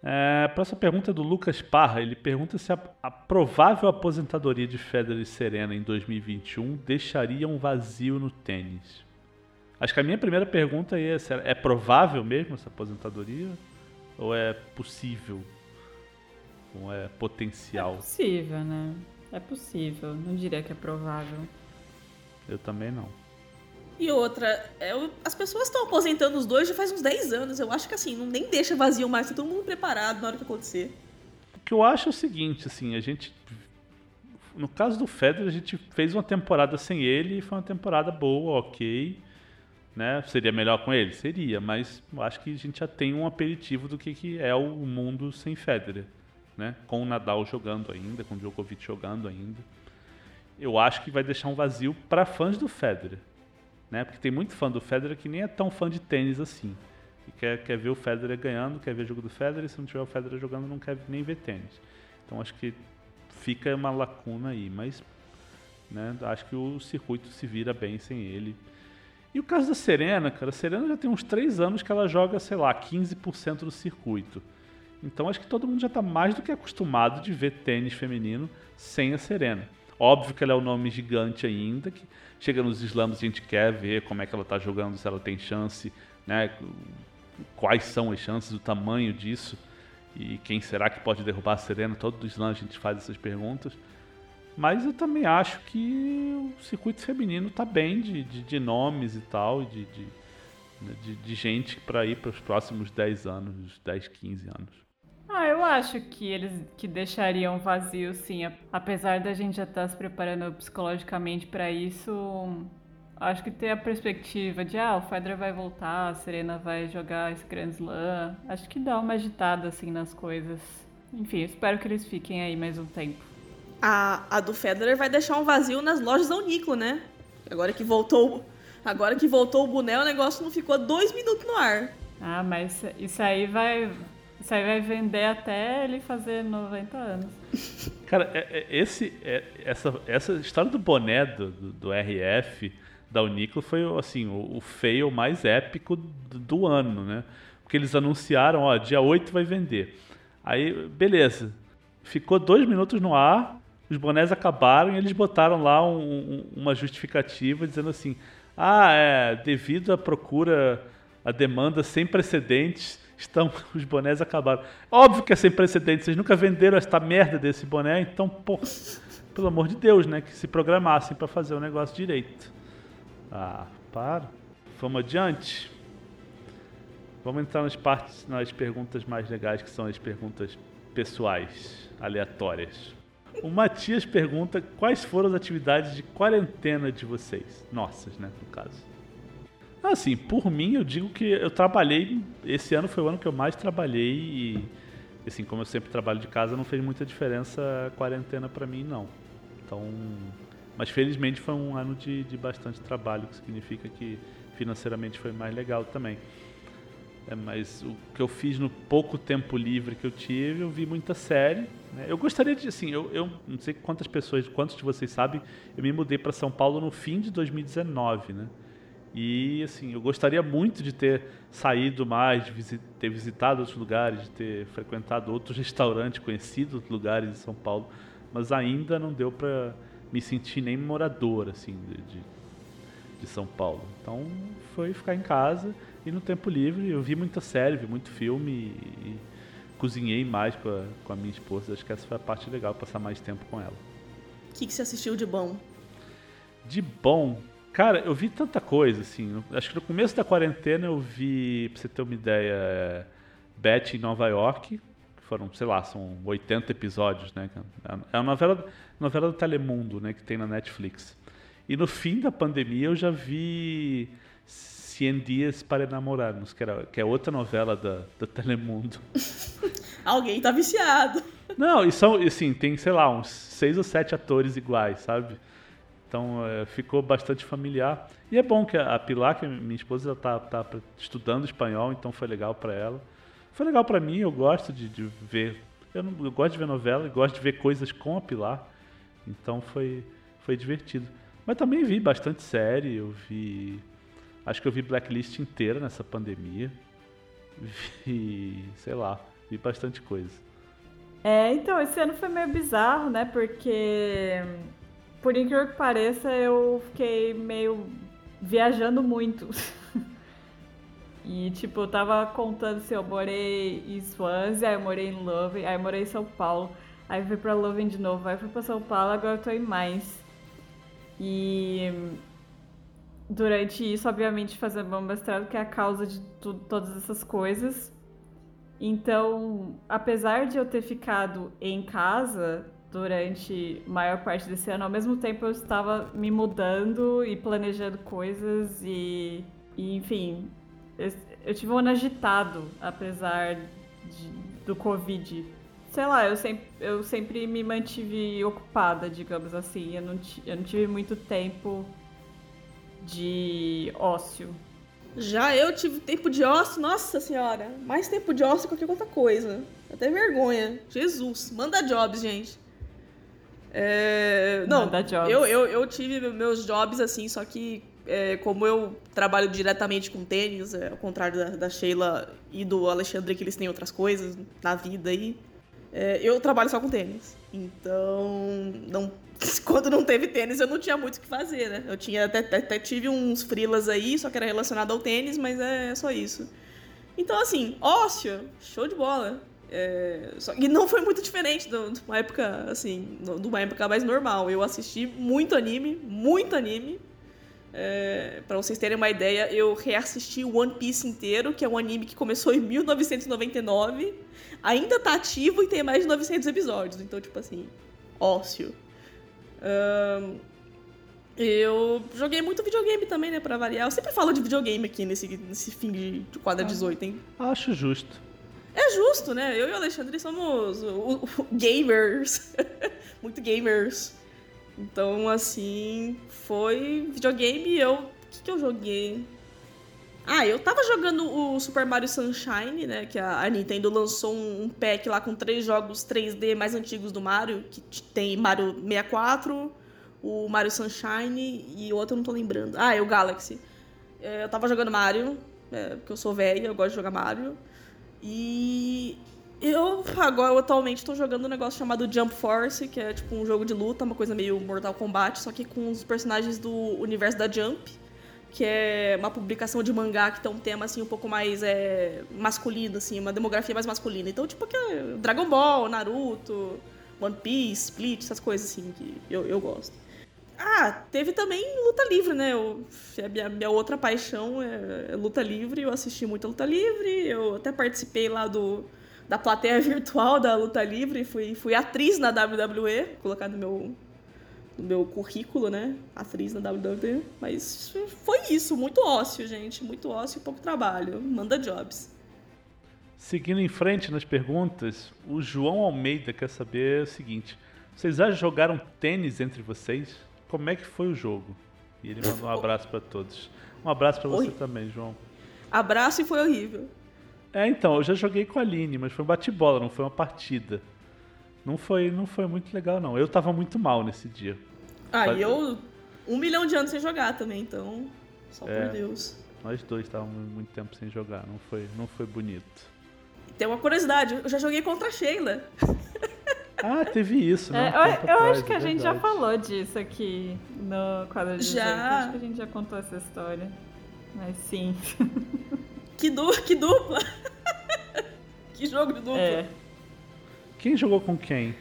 É, próxima pergunta é do Lucas Parra. Ele pergunta se a, a, provável aposentadoria de Federer e Serena em 2021 deixaria um vazio no tênis. Acho que a minha primeira pergunta é: é provável mesmo essa aposentadoria? Ou é possível? Ou é potencial? É possível, né? É possível. Não diria que é provável. Eu também não. E outra, é, as pessoas estão aposentando os dois já faz uns 10 anos. Eu acho que assim, não nem deixa vazio mais, tá todo mundo preparado na hora que acontecer. O que eu acho é o seguinte, assim, a gente. No caso do Federer, a gente fez uma temporada sem ele e foi uma temporada boa, ok. Né? Seria melhor com ele? Seria, mas eu acho que a gente já tem um aperitivo do que, que é o mundo sem Federer. Né? Com o Nadal jogando ainda, com o Djokovic jogando ainda. Eu acho que vai deixar um vazio para fãs do Federer né? Porque tem muito fã do Federer que nem é tão fã de tênis assim. E quer, quer ver o Federer ganhando, quer ver o jogo do Federer, e se não tiver o Federer jogando, não quer nem ver tênis. Então acho que fica uma lacuna aí, mas né, acho que o circuito se vira bem sem ele. E o caso da Serena, cara, a Serena já tem uns 3 anos que ela joga, sei lá, 15% do circuito. Então acho que todo mundo já está mais do que acostumado de ver tênis feminino sem a Serena. Óbvio que ela é um nome gigante ainda, que chega nos slams a gente quer ver como é que ela está jogando, se ela tem chance, né? Quais são as chances, o tamanho disso e quem será que pode derrubar a Serena? Todo slam a gente faz essas perguntas. Mas eu também acho que o circuito feminino está bem de, de, de, nomes e tal, de, de, de, de gente para ir para os próximos 10 anos, 10, 15 anos. Ah, eu acho que eles que deixariam vazio, sim. Apesar da gente já estar tá se preparando psicologicamente para isso, acho que ter a perspectiva de, ah, o Federer vai voltar, a Serena vai jogar esse Grand Slam, acho que dá uma agitada, assim, nas coisas. Enfim, espero que eles fiquem aí mais um tempo. A, a do Federer vai deixar um vazio nas lojas da Uniqlo, né? Agora que voltou, agora que voltou o boné, o negócio não ficou dois minutos no ar. Ah, mas isso aí vai, isso aí vai vender até ele fazer 90 anos. Cara, é, é, esse, é, essa, essa história do boné do, do, RF da Uniqlo foi assim, o, o fail mais épico do, do, ano, né? Porque eles anunciaram, ó, dia 8 vai vender. Aí, beleza. Ficou dois minutos no ar, os bonés acabaram e eles botaram lá um, um, uma justificativa dizendo assim: ah, é, devido à procura, à demanda sem precedentes, estão, os bonés acabaram. Óbvio que é sem precedentes, vocês nunca venderam esta merda desse boné, então, pô, pelo amor de Deus, né? Que se programassem para fazer o negócio direito. Ah, para. Vamos adiante. Vamos entrar nas partes, nas perguntas mais legais, que são as perguntas pessoais, aleatórias. O Matias pergunta quais foram as atividades de quarentena de vocês. Nossas, né, no caso. Assim, por mim, eu digo que eu trabalhei. Esse ano foi o ano que eu mais trabalhei e, assim, como eu sempre trabalho de casa, não fez muita diferença a quarentena para mim, não. Então, mas felizmente foi um ano de, de bastante trabalho, que significa que financeiramente foi mais legal também. É, mas o que eu fiz no pouco tempo livre que eu tive, eu vi muita série. Né? Eu gostaria de, assim, eu, eu não sei quantas pessoas, quantos de vocês sabem, eu me mudei para São Paulo no fim de 2019, né? E assim, eu gostaria muito de ter saído mais, de visit ter visitado outros lugares, de ter frequentado outros restaurantes, conhecido outros lugares de São Paulo, mas ainda não deu para me sentir nem morador assim de, de, São Paulo. Então foi ficar em casa e no tempo livre eu vi muita série, vi muito filme e, e cozinhei mais com a, com a minha esposa. Acho que essa foi a parte legal, passar mais tempo com ela. O que, que você assistiu de bom? De bom, Cara, eu vi tanta coisa, assim. Acho que no começo da quarentena eu vi, pra você ter uma ideia, é, Beth em Nova York, que foram, sei lá, são 80 episódios, né? É a novela, novela do Telemundo, né? Que tem na Netflix. E no fim da pandemia eu já vi 100 Dias para Enamorarmos, que, era, que é outra novela da, da Telemundo. Alguém tá viciado. Não, e são, assim, tem, sei lá, uns seis ou sete atores iguais, sabe? Então é, ficou bastante familiar. E é bom que a Pilar, que minha esposa, está tá estudando espanhol, então foi legal para ela. Foi legal para mim, eu gosto de, de ver. Eu, não, eu, gosto de ver novela e gosto de ver coisas com a Pilar. Então foi, foi divertido. Mas também vi bastante série, eu vi. Acho que eu vi Blacklist inteira nessa pandemia. Vi, sei lá, vi bastante coisa. É, então, esse ano foi meio bizarro, né? Porque por incrível que pareça, eu fiquei meio viajando muito. e, tipo, eu tava contando se eu morei em Swansea, aí eu morei em Leuven, aí eu morei em São Paulo, aí fui pra Leuven de novo, aí fui pra São Paulo, agora eu tô em Mainz. E durante isso, obviamente, fazendo meu mestrado, que é a causa de tudo, todas essas coisas. Então, apesar de eu ter ficado em casa, durante maior parte desse ano. Ao mesmo tempo, eu estava me mudando e planejando coisas e, e enfim, eu, eu, tive um ano agitado, apesar de, do Covid. Sei lá, eu sempre, eu sempre me mantive ocupada, digamos assim. Eu não, eu não tive muito tempo de ócio. Já eu tive tempo de ócio, nossa senhora, mais tempo de ócio que qualquer outra coisa. Até vergonha. Jesus, manda jobs, gente. É, não, eu, eu, eu tive meus jobs assim, só que é, como eu trabalho diretamente com tênis, é, ao contrário da, da, Sheila e do Alexandre, que eles têm outras coisas na vida aí, é, eu trabalho só com tênis. Então, não, quando não teve tênis, eu não tinha muito o que fazer, né? Eu tinha até, até, tive uns frilas aí, só que era relacionado ao tênis, mas é só isso. Então, assim, ócio, show de bola. É, só, e não foi muito diferente de uma época, assim, de uma época mais normal. Eu assisti muito anime, muito anime. É, para vocês terem uma ideia, eu reassisti One Piece inteiro, que é um anime que começou em 1999, ainda tá ativo e tem mais de 900 episódios. Então, tipo assim, ócio. Um, eu joguei muito videogame também, né, pra variar. Eu sempre falo de videogame aqui nesse, nesse fim de, de quadra 18, hein? Acho justo. É justo, né? Eu e o Alexandre somos o, o, gamers. Muito gamers. Então, assim, foi videogame eu. O que, que eu joguei? Ah, eu tava jogando o Super Mario Sunshine, né? Que a, Nintendo lançou um, pack lá com três jogos 3D mais antigos do Mario, que tem Mario 64, o Mario Sunshine e outro eu não tô lembrando. Ah, é o Galaxy. É, eu tava jogando Mario, é, porque eu sou velha, eu gosto de jogar Mario. E Eu agora atualmente estou jogando um negócio chamado Jump Force, que é tipo um jogo de luta, uma coisa meio Mortal Kombat, só que com os personagens do universo da Jump, que é uma publicação de mangá que tem um tema assim um pouco mais é, masculino, assim, uma demografia mais masculina. Então, tipo, que é Dragon Ball, Naruto, One Piece, Split, essas coisas assim que eu, eu gosto. Ah, teve também luta livre, né? Eu, a minha, minha outra paixão é, é luta livre. Eu assisti muita luta livre. Eu até participei lá do da plateia virtual da luta livre, fui, fui atriz na WWE, colocar no meu, no meu currículo, né? Atriz na WWE. Mas foi isso, muito ócio, gente. Muito ócio e pouco trabalho. Manda jobs. Seguindo em frente nas perguntas, o João Almeida quer saber o seguinte: vocês já jogaram tênis entre vocês? Como é que foi o jogo? E ele mandou um abraço para todos. Um abraço para você também, João. Abraço e foi horrível. É, então, eu já joguei com a Aline, mas foi um bate-bola, não foi uma partida. Não foi, não foi muito legal, não. Eu tava muito mal nesse dia. Ah, e eu um milhão de anos sem jogar também, então. Só é, por Deus. Nós dois estávamos muito tempo sem jogar, não foi, não foi bonito. Tem uma curiosidade, eu já joguei contra a Sheila. Ah, teve isso, né? É, eu, eu acho que a gente já falou disso aqui no quadro de já. Acho que a gente já contou essa história. Mas sim. Que, du que dupla! que jogo de dupla! É. Quem jogou com quem?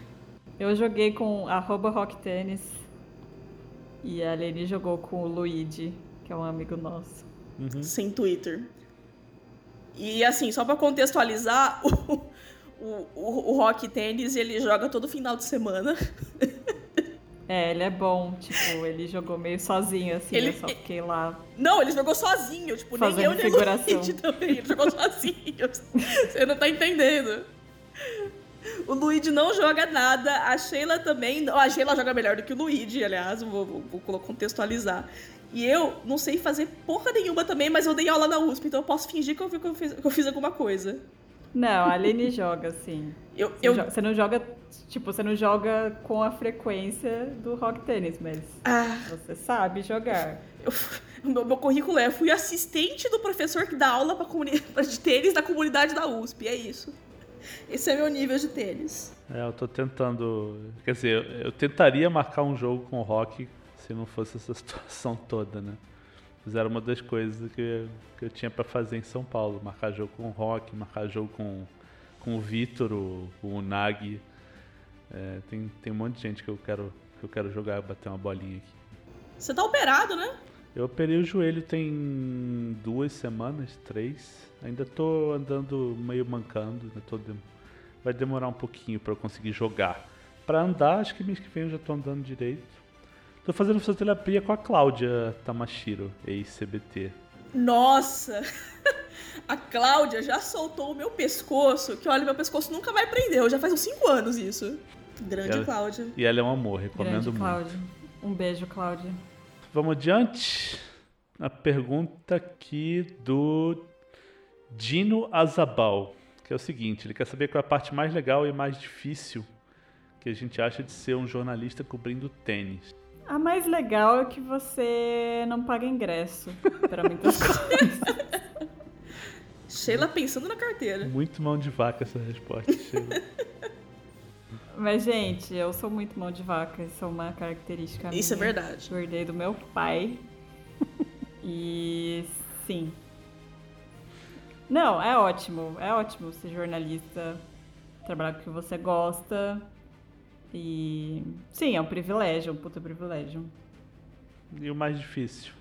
Eu joguei com arroba Rock Tennis e a Lene jogou com o Luigi, que é um amigo nosso. Uhum. Sem Twitter. E assim, só para contextualizar, o, o, o, o Rock Tennis ele joga todo final de semana. É, ele é bom, tipo, ele jogou meio sozinho, assim, ele... eu só fiquei lá. Não, ele jogou sozinho, tipo, nem eu nem o Luigi também, ele jogou sozinho. Você não tá entendendo. O Luigi não joga nada, a Sheila também. A Sheila joga melhor do que o Luigi, aliás, vou, vou, vou contextualizar. E eu não sei fazer porra nenhuma também, mas eu dei aula na USP, então eu posso fingir que eu, que eu, fiz, que eu fiz alguma coisa. Não, a Aline joga, sim. Eu, você, eu... Joga, você não joga, tipo, você não joga com a frequência do rock tênis, mas ah. você sabe jogar. Eu, meu, meu currículo é, fui assistente do professor que dá aula pra de tênis da comunidade da USP, é isso. Esse é meu nível de tênis. É, eu tô tentando. Quer dizer, eu tentaria marcar um jogo com rock se não fosse essa situação toda, né? Mas era uma das coisas que, que eu tinha para fazer em São Paulo. Marcar jogo com o Rock, marcar jogo com, com o Vitor, o, o Nag. É, tem, tem um monte de gente que eu quero, que eu quero jogar, bater uma bolinha aqui. Você tá operado, né? Eu operei o joelho tem duas semanas, três. Ainda tô andando meio mancando, né? tô de... vai demorar um pouquinho para eu conseguir jogar. Para andar, acho que mês que vem eu já tô andando direito. Tô fazendo fisioterapia com a Cláudia Tamashiro, ex-CBT. Nossa! A Cláudia já soltou o meu pescoço, que olha, meu pescoço nunca vai prender. Já faz uns 5 anos isso. Grande ela, Cláudia. E ela é um amor, recomendo Grande Cláudia. Um beijo, Cláudia. Vamos adiante. A pergunta aqui do Dino Azabal, que é o seguinte: ele quer saber qual é a parte mais legal e mais difícil que a gente acha de ser um jornalista cobrindo tênis. A mais legal é que você não paga ingresso para muitas coisas. Sheila pensando na carteira. Muito mão de vaca essa resposta, Sheila. Mas, gente, eu sou muito mão de vaca. Isso é uma característica Isso é minha. é verdade. Eu herdei do meu pai. e, sim. Não, é ótimo. É ótimo ser jornalista, trabalhar com o que você gosta. E sim, é um privilégio, um puta privilégio. E o mais difícil?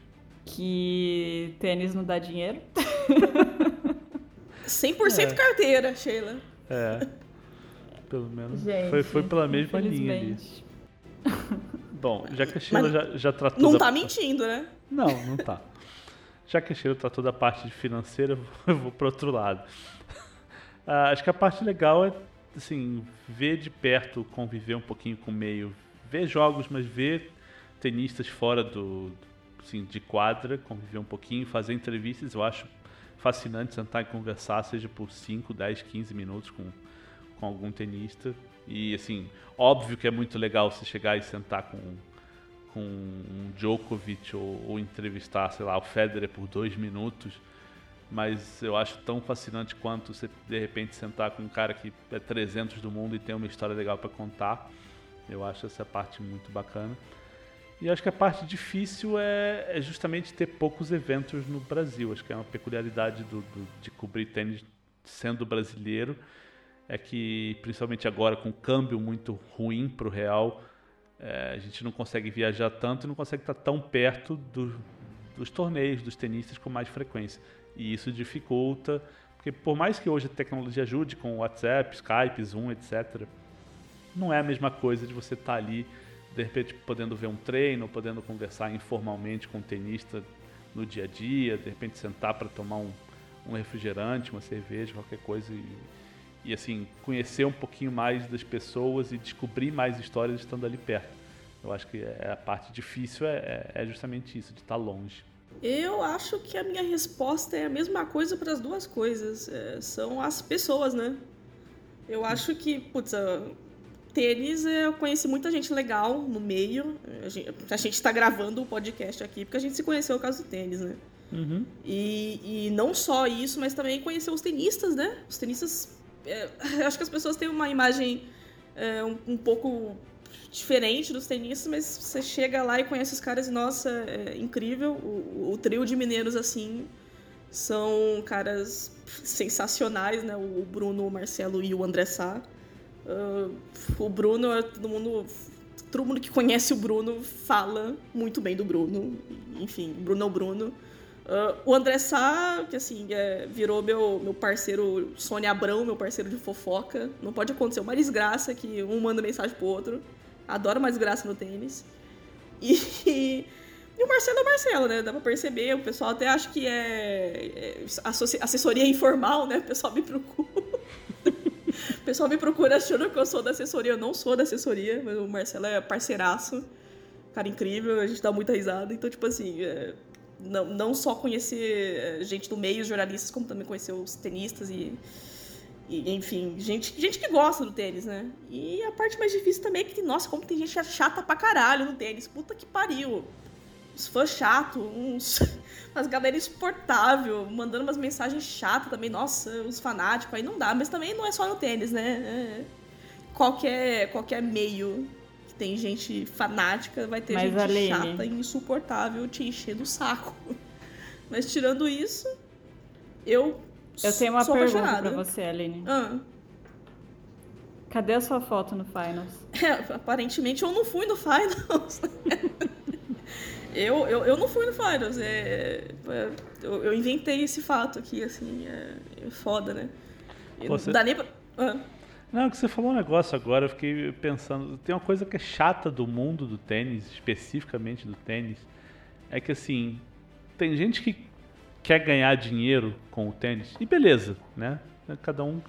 Que tênis não dá dinheiro. 100% é. carteira, Sheila. É. Pelo menos. Gente, foi, foi pela mesma linha ali. Bom, já que a Sheila já, já tratou. Não da... tá mentindo, né? Não, não tá. Já que a Sheila tratou da parte financeira, eu vou pro outro lado. Uh, acho que a parte legal é assim, ver de perto, conviver um pouquinho com o meio, ver jogos, mas ver tenistas fora do, assim, de quadra, conviver um pouquinho, fazer entrevistas, eu acho fascinante sentar e conversar, seja por 5, 10, 15 minutos com, com algum tenista. E assim, óbvio que é muito legal você chegar e sentar com, com um Djokovic ou, ou entrevistar, sei lá, o Federer por dois minutos. Mas eu acho tão fascinante quanto você de repente sentar com um cara que é 300 do mundo e tem uma história legal para contar. Eu acho essa parte muito bacana. E acho que a parte difícil é, é, justamente ter poucos eventos no Brasil. Acho que é uma peculiaridade do, do, de cobrir tênis sendo brasileiro. É que, principalmente agora, com o câmbio muito ruim para o real, é, a gente não consegue viajar tanto e não consegue estar tão perto do, dos torneios, dos tenistas com mais frequência. E isso dificulta, porque por mais que hoje a tecnologia ajude com WhatsApp, Skype, Zoom, etc., não é a mesma coisa de você estar ali de repente podendo ver um treino, podendo conversar informalmente com um tenista no dia a dia, de repente sentar para tomar um, um, refrigerante, uma cerveja, qualquer coisa e, e assim conhecer um pouquinho mais das pessoas e descobrir mais histórias estando ali perto. Eu acho que é, a parte difícil é, é, é justamente isso, de estar longe. Eu acho que a minha resposta é a mesma coisa para as duas coisas. É, são as pessoas, né? Eu acho que, putz, tênis, eu conheci muita gente legal no meio. A gente, a gente tá gravando o podcast aqui porque a gente se conheceu por causa do tênis, né? Uhum. E, e não só isso, mas também conhecer os tenistas, né? Os tenistas. É, acho que as pessoas têm uma imagem é, um, um, pouco diferente dos tenistas, mas você chega lá e conhece os caras e, nossa, é incrível. O, o trio de mineiros, assim, são caras sensacionais, né? O Bruno, o Marcelo e o André Sá. Uh, o Bruno, todo mundo, todo mundo que conhece o Bruno fala muito bem do Bruno. Enfim, Bruno é o Bruno. Uh, o André Sá, que assim, é, virou meu, meu parceiro Sônia Abrão, meu parceiro de fofoca. Não pode acontecer uma desgraça que um manda mensagem pro outro. Adoro mais graça no tênis. E, e, o Marcelo é o Marcelo, né? Dá pra perceber. O pessoal até acha que é, é assessoria informal, né? O pessoal me procura. O pessoal me procura achando que eu sou da assessoria. Eu não sou da assessoria, mas o Marcelo é parceiraço. Cara incrível, a gente dá muita risada. Então, tipo assim, é, não, não só conhecer é, gente do meio, jornalistas, como também conhecer os tenistas e, e, enfim, gente, gente que gosta do tênis, né? E a parte mais difícil também é que, nossa, como tem gente chata pra caralho no tênis. Puta que pariu uns fãs chatos, uns, umas galera insuportável, mandando umas mensagens chatas também. Nossa, os fanáticos aí não dá, mas também não é só no tênis, né? É, qualquer, qualquer meio que tem gente fanática vai ter mas, gente chata e insuportável te enchendo o saco. Mas tirando isso, eu. Eu tenho uma pergunta pra você, Aline. Ah. Cadê a sua foto no Finals? É, aparentemente eu não fui no Finals. Eu, eu, eu não fui no Finals. É, é, eu, eu inventei esse fato aqui, assim. É, é foda, né? Você... Não dá nem pra. Ah. Não, que você falou um negócio agora, eu fiquei pensando. Tem uma coisa que é chata do mundo do tênis, especificamente do tênis, é que assim, tem gente que quer ganhar dinheiro com o tênis, e beleza, né? Cada um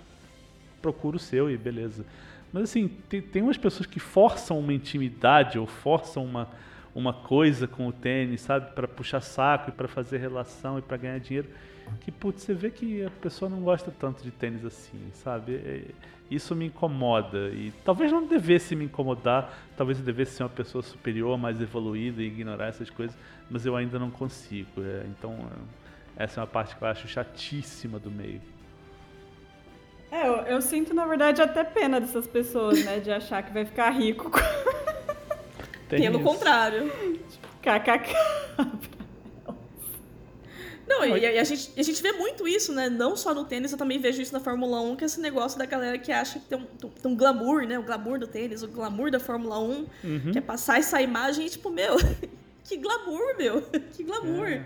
procura o seu e beleza. Mas assim, tem, tem umas pessoas que forçam uma intimidade ou forçam uma uma coisa com o tênis, sabe, para puxar saco e para fazer relação e para ganhar dinheiro, que putz, você vê que a pessoa não gosta tanto de tênis assim, sabe? É, isso me incomoda e talvez não devesse me incomodar, talvez eu devesse ser uma pessoa superior, mais evoluída e ignorar essas coisas, mas eu ainda não consigo. É, então, essa é uma parte que eu acho chatíssima do meio. É, eu, eu sinto, na verdade, até pena dessas pessoas, né? De achar que vai ficar rico Pelo isso. contrário. KKK. Não, e, e, a, gente, a gente vê muito isso, né? Não só no tênis, eu também vejo isso na Fórmula 1, que é esse negócio da galera que acha que tem um, tem um glamour, né? O glamour do tênis, o glamour da Fórmula 1, uhum. que é passar essa imagem e, tipo, meu, que glamour, meu, que glamour. É,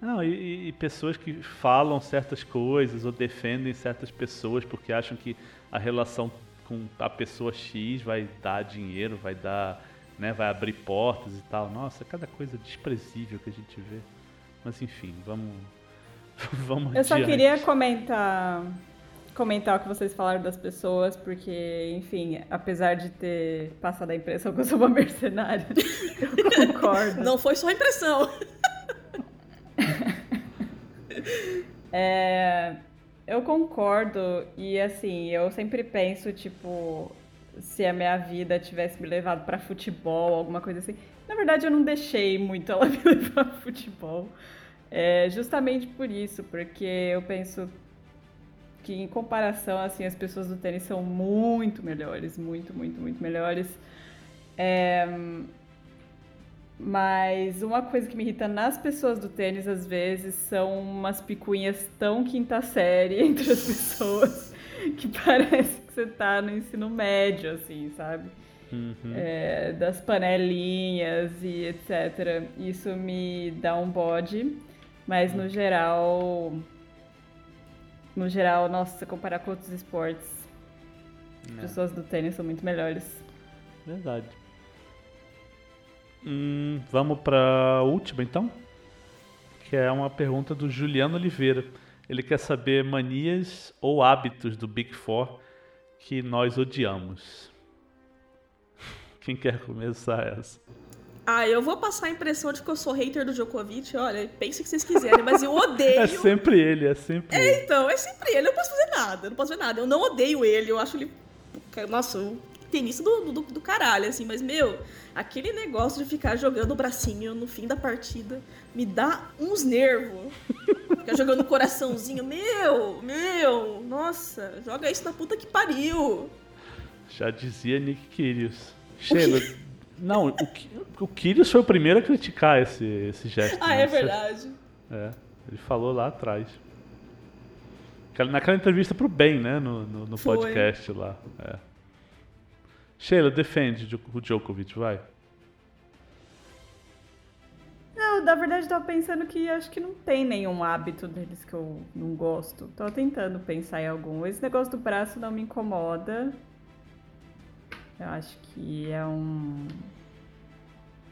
não, e, e, pessoas que falam certas coisas ou defendem certas pessoas porque acham que a relação com a pessoa X vai dar dinheiro, vai dar né, vai abrir portas e tal. Nossa, cada coisa desprezível que a gente vê. Mas enfim, vamos vamos Eu adiante. só queria comentar comentar o que vocês falaram das pessoas, porque, enfim, apesar de ter passado a impressão que eu sou uma mercenária, eu concordo. Não foi só impressão. é, eu concordo e assim, eu sempre penso, tipo, se a minha vida tivesse me levado para futebol, alguma coisa assim. Na verdade, eu não deixei muito ela me levar para futebol. É justamente por isso, porque eu penso que em comparação, assim, as pessoas do tênis são muito melhores, muito, muito, muito melhores. É... Mas uma coisa que me irrita nas pessoas do tênis, às vezes, são umas picuinhas tão quinta série entre as pessoas que parece que você tá no ensino médio, assim, sabe? Uhum. É, das panelinhas e etc. Isso me dá um bode, mas no geral. No geral, nossa, se comparar com outros esportes, as é. pessoas do tênis são muito melhores. Verdade. Hum, vamos para a última então? Que é uma pergunta do Juliano Oliveira. Ele quer saber manias ou hábitos do Big Four que nós odiamos. Quem quer começar essa? Ah, eu vou passar a impressão de que eu sou hater do Djokovic. Olha, pense o que vocês quiserem, mas eu odeio. é sempre ele, é sempre é, ele. É, então, é sempre ele. Eu não posso fazer nada, eu não posso fazer nada. Eu não odeio ele, eu acho ele. Nossa, um tenista do, do, do caralho, assim, mas, meu, aquele negócio de ficar jogando o bracinho no fim da partida me dá uns nervos. Ficar jogando coraçãozinho, meu, meu, nossa, joga isso na puta que pariu. Já dizia Nick Kyrgios. Sheila, não, o, o Kyrgios foi o primeiro a criticar esse, esse gesto. Ah, né? é verdade. É, ele falou lá atrás. Naquela entrevista pro Ben, né, no, no, no podcast lá. É. Sheila, defende o Djokovic, vai. Não, na verdade eu tava pensando que acho que não tem nenhum hábito deles que eu não gosto. Tô tentando pensar em algum. Esse negócio do braço não me incomoda. Eu acho que é um.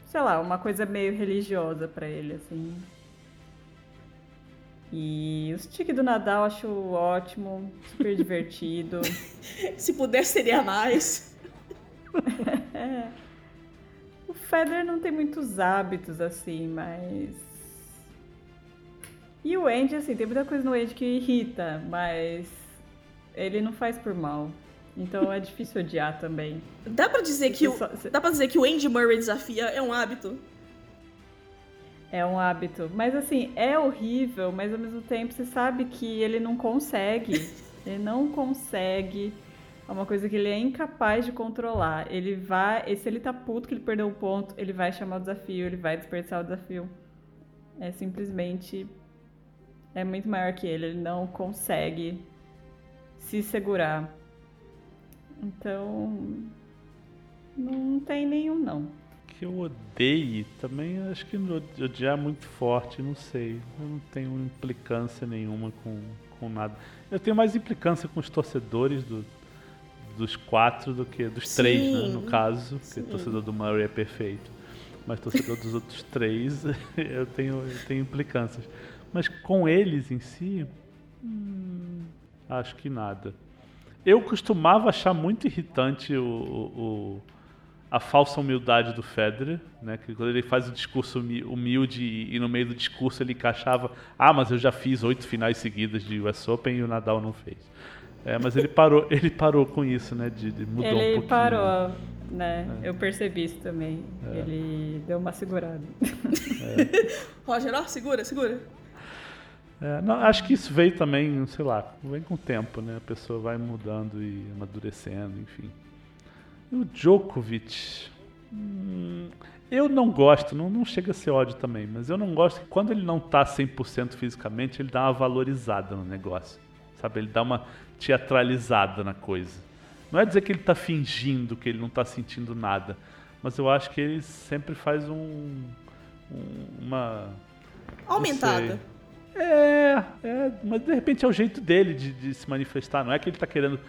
Sei lá, uma coisa meio religiosa para ele, assim. E o stick do Nadal acho ótimo, super divertido. Se pudesse, seria mais. O Federer não tem muitos hábitos assim, mas. E o Andy, assim, tem muita coisa no Andy que irrita, mas ele não faz por mal. Então é difícil odiar também. Dá pra dizer que, o, dá pra dizer que o Andy Murray desafia é um hábito? É um hábito. Mas assim, é horrível, mas ao mesmo tempo você sabe que ele não consegue. ele não consegue é uma coisa que ele é incapaz de controlar. Ele vai. Se ele tá puto que ele perdeu um ponto, ele vai chamar o desafio, ele vai desperdiçar o desafio. É simplesmente. É muito maior que ele, ele não consegue se segurar. Então. Não tem nenhum, não. Que eu odeie também, acho que odiar é muito forte, não sei. Eu não tenho implicância nenhuma com, com nada. Eu tenho mais implicância com os torcedores do, dos quatro do que dos Sim. três, né, no caso, porque o torcedor do Murray é perfeito. Mas torcedor dos outros três, eu tenho, eu tenho implicâncias. Mas com eles em si, hum, acho que nada. Eu costumava achar muito irritante o, o, a falsa humildade do Federer, né? Que quando ele faz o discurso humilde e, e, no meio do discurso ele encaixava, ah, mas eu já fiz oito finais seguidas de US Open e o Nadal não fez. É, mas ele parou, ele parou com isso, né? De, de mudou ele um pouquinho. Ele parou, né? É. Eu percebi isso também. É. Ele deu uma segurada. É. Roger, ó, segura, segura. É, não, acho que isso veio também, sei lá, vem com o tempo, né? A pessoa vai mudando e amadurecendo, enfim. E o Djokovic. Hum, eu não gosto, não, não chega a ser ódio também, mas eu não gosto que quando ele não tá 100% fisicamente, ele dá uma valorizada no negócio. Sabe? Ele dá uma teatralizada na coisa. Não é dizer que ele está fingindo que ele não está sentindo nada, mas eu acho que ele sempre faz um, um uma aumentada. É, é, mas de repente é o jeito dele de, de se manifestar. Não é que ele está querendo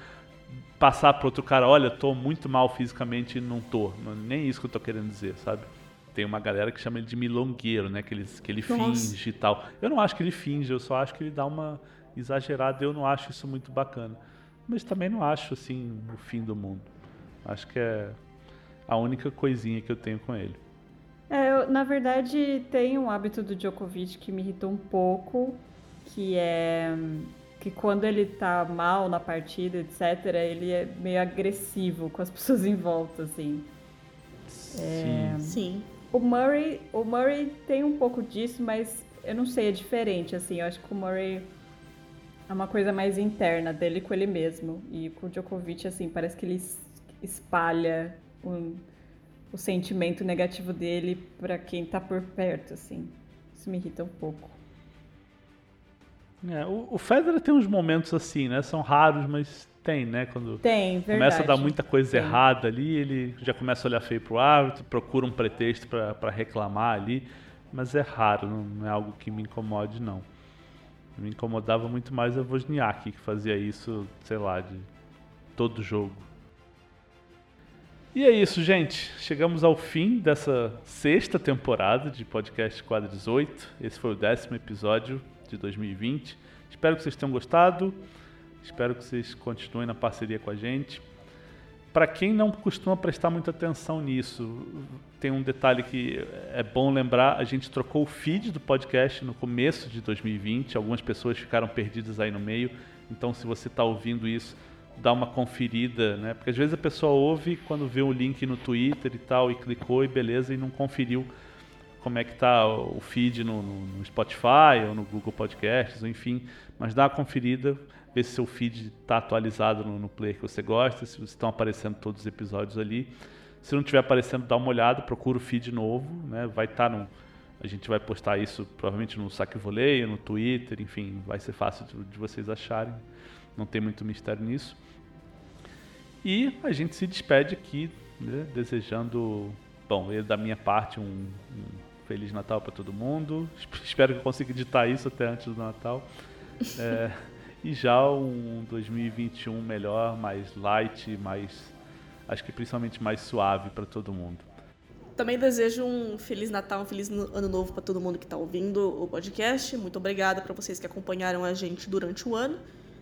passar para outro cara, olha, tô muito mal fisicamente e não tô. Não, nem isso que eu tô querendo dizer, sabe? Tem uma galera que chama ele de milongueiro, né? Que ele, que ele finge e tal. Eu não acho que ele finge, eu só acho que ele dá uma exagerado, eu não acho isso muito bacana. Mas também não acho assim o fim do mundo. Acho que é a única coisinha que eu tenho com ele. É, eu, na verdade, tem um hábito do Djokovic que me irritou um pouco, que é que quando ele tá mal na partida, etc., ele é meio agressivo com as pessoas em volta, assim. Sim. É, Sim. O Murray, o Murray tem um pouco disso, mas eu não sei, é diferente, assim. Eu acho que o Murray é uma coisa mais interna dele com ele mesmo. E com o Djokovic, assim, parece que ele espalha um, o sentimento negativo dele para quem tá por perto, assim. Isso me irrita um pouco. É, o, o Federer tem uns momentos assim, né? São raros, mas tem, né? Quando tem, verdade. começa a dar muita coisa tem. errada ali, ele já começa a olhar feio pro árbitro, procura um pretexto para reclamar ali, mas é raro, não é algo que me incomode, não. Me incomodava muito mais a Wozniak, que fazia isso, sei lá, de todo jogo. E é isso, gente. Chegamos ao fim dessa sexta temporada de podcast Quadro 18. Esse foi o décimo episódio de 2020. Espero que vocês tenham gostado. Espero que vocês continuem na parceria com a gente. Para quem não costuma prestar muita atenção nisso, tem um detalhe que é bom lembrar: a gente trocou o feed do podcast no começo de 2020. Algumas pessoas ficaram perdidas aí no meio. Então, se você está ouvindo isso, dá uma conferida, né? Porque às vezes a pessoa ouve quando vê o link no Twitter e tal, e clicou e beleza, e não conferiu como é que tá o feed no, no, Spotify ou no Google Podcasts, enfim, mas dá uma conferida, vê se seu feed está atualizado no, no player que você gosta, se estão aparecendo todos os episódios ali. Se não estiver aparecendo, dá uma olhada, procura o feed novo, né? Vai estar tá a gente vai postar isso provavelmente no Saque Voleio, no Twitter, enfim, vai ser fácil de, de vocês acharem. Não tem muito mistério nisso. E a gente se despede aqui, né, desejando, bom, da minha parte, um, um Feliz Natal para todo mundo. Espero que eu consiga editar isso até antes do Natal. É, e já um 2021 melhor, mais light, mais. Acho que principalmente mais suave para todo mundo. Também desejo um Feliz Natal, um Feliz Ano Novo para todo mundo que está ouvindo o podcast. Muito obrigada para vocês que acompanharam a gente durante o ano.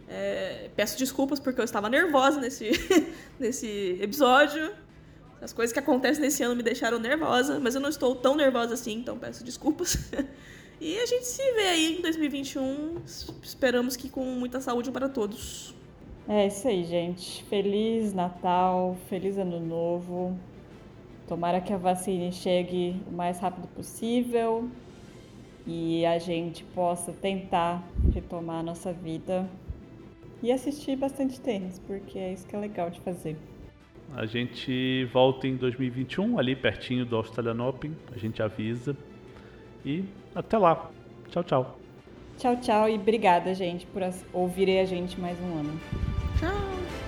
É, peço desculpas porque eu estava nervosa nesse, nesse episódio. As coisas que acontecem nesse ano me deixaram nervosa, mas eu não estou tão nervosa assim, então peço desculpas. e a gente se vê aí em 2021. Esperamos que com muita saúde para todos. É isso aí, gente. Feliz Natal, feliz Ano Novo. Tomara que a vacina chegue o mais rápido possível e a gente possa tentar retomar a nossa vida e assistir bastante tênis, porque é isso que é legal de fazer. A gente volta em 2021, ali pertinho do Australian Open. A gente avisa. E até lá. Tchau, tchau. Tchau, tchau e obrigada, gente, por ouvirem a gente mais um ano. Ciao.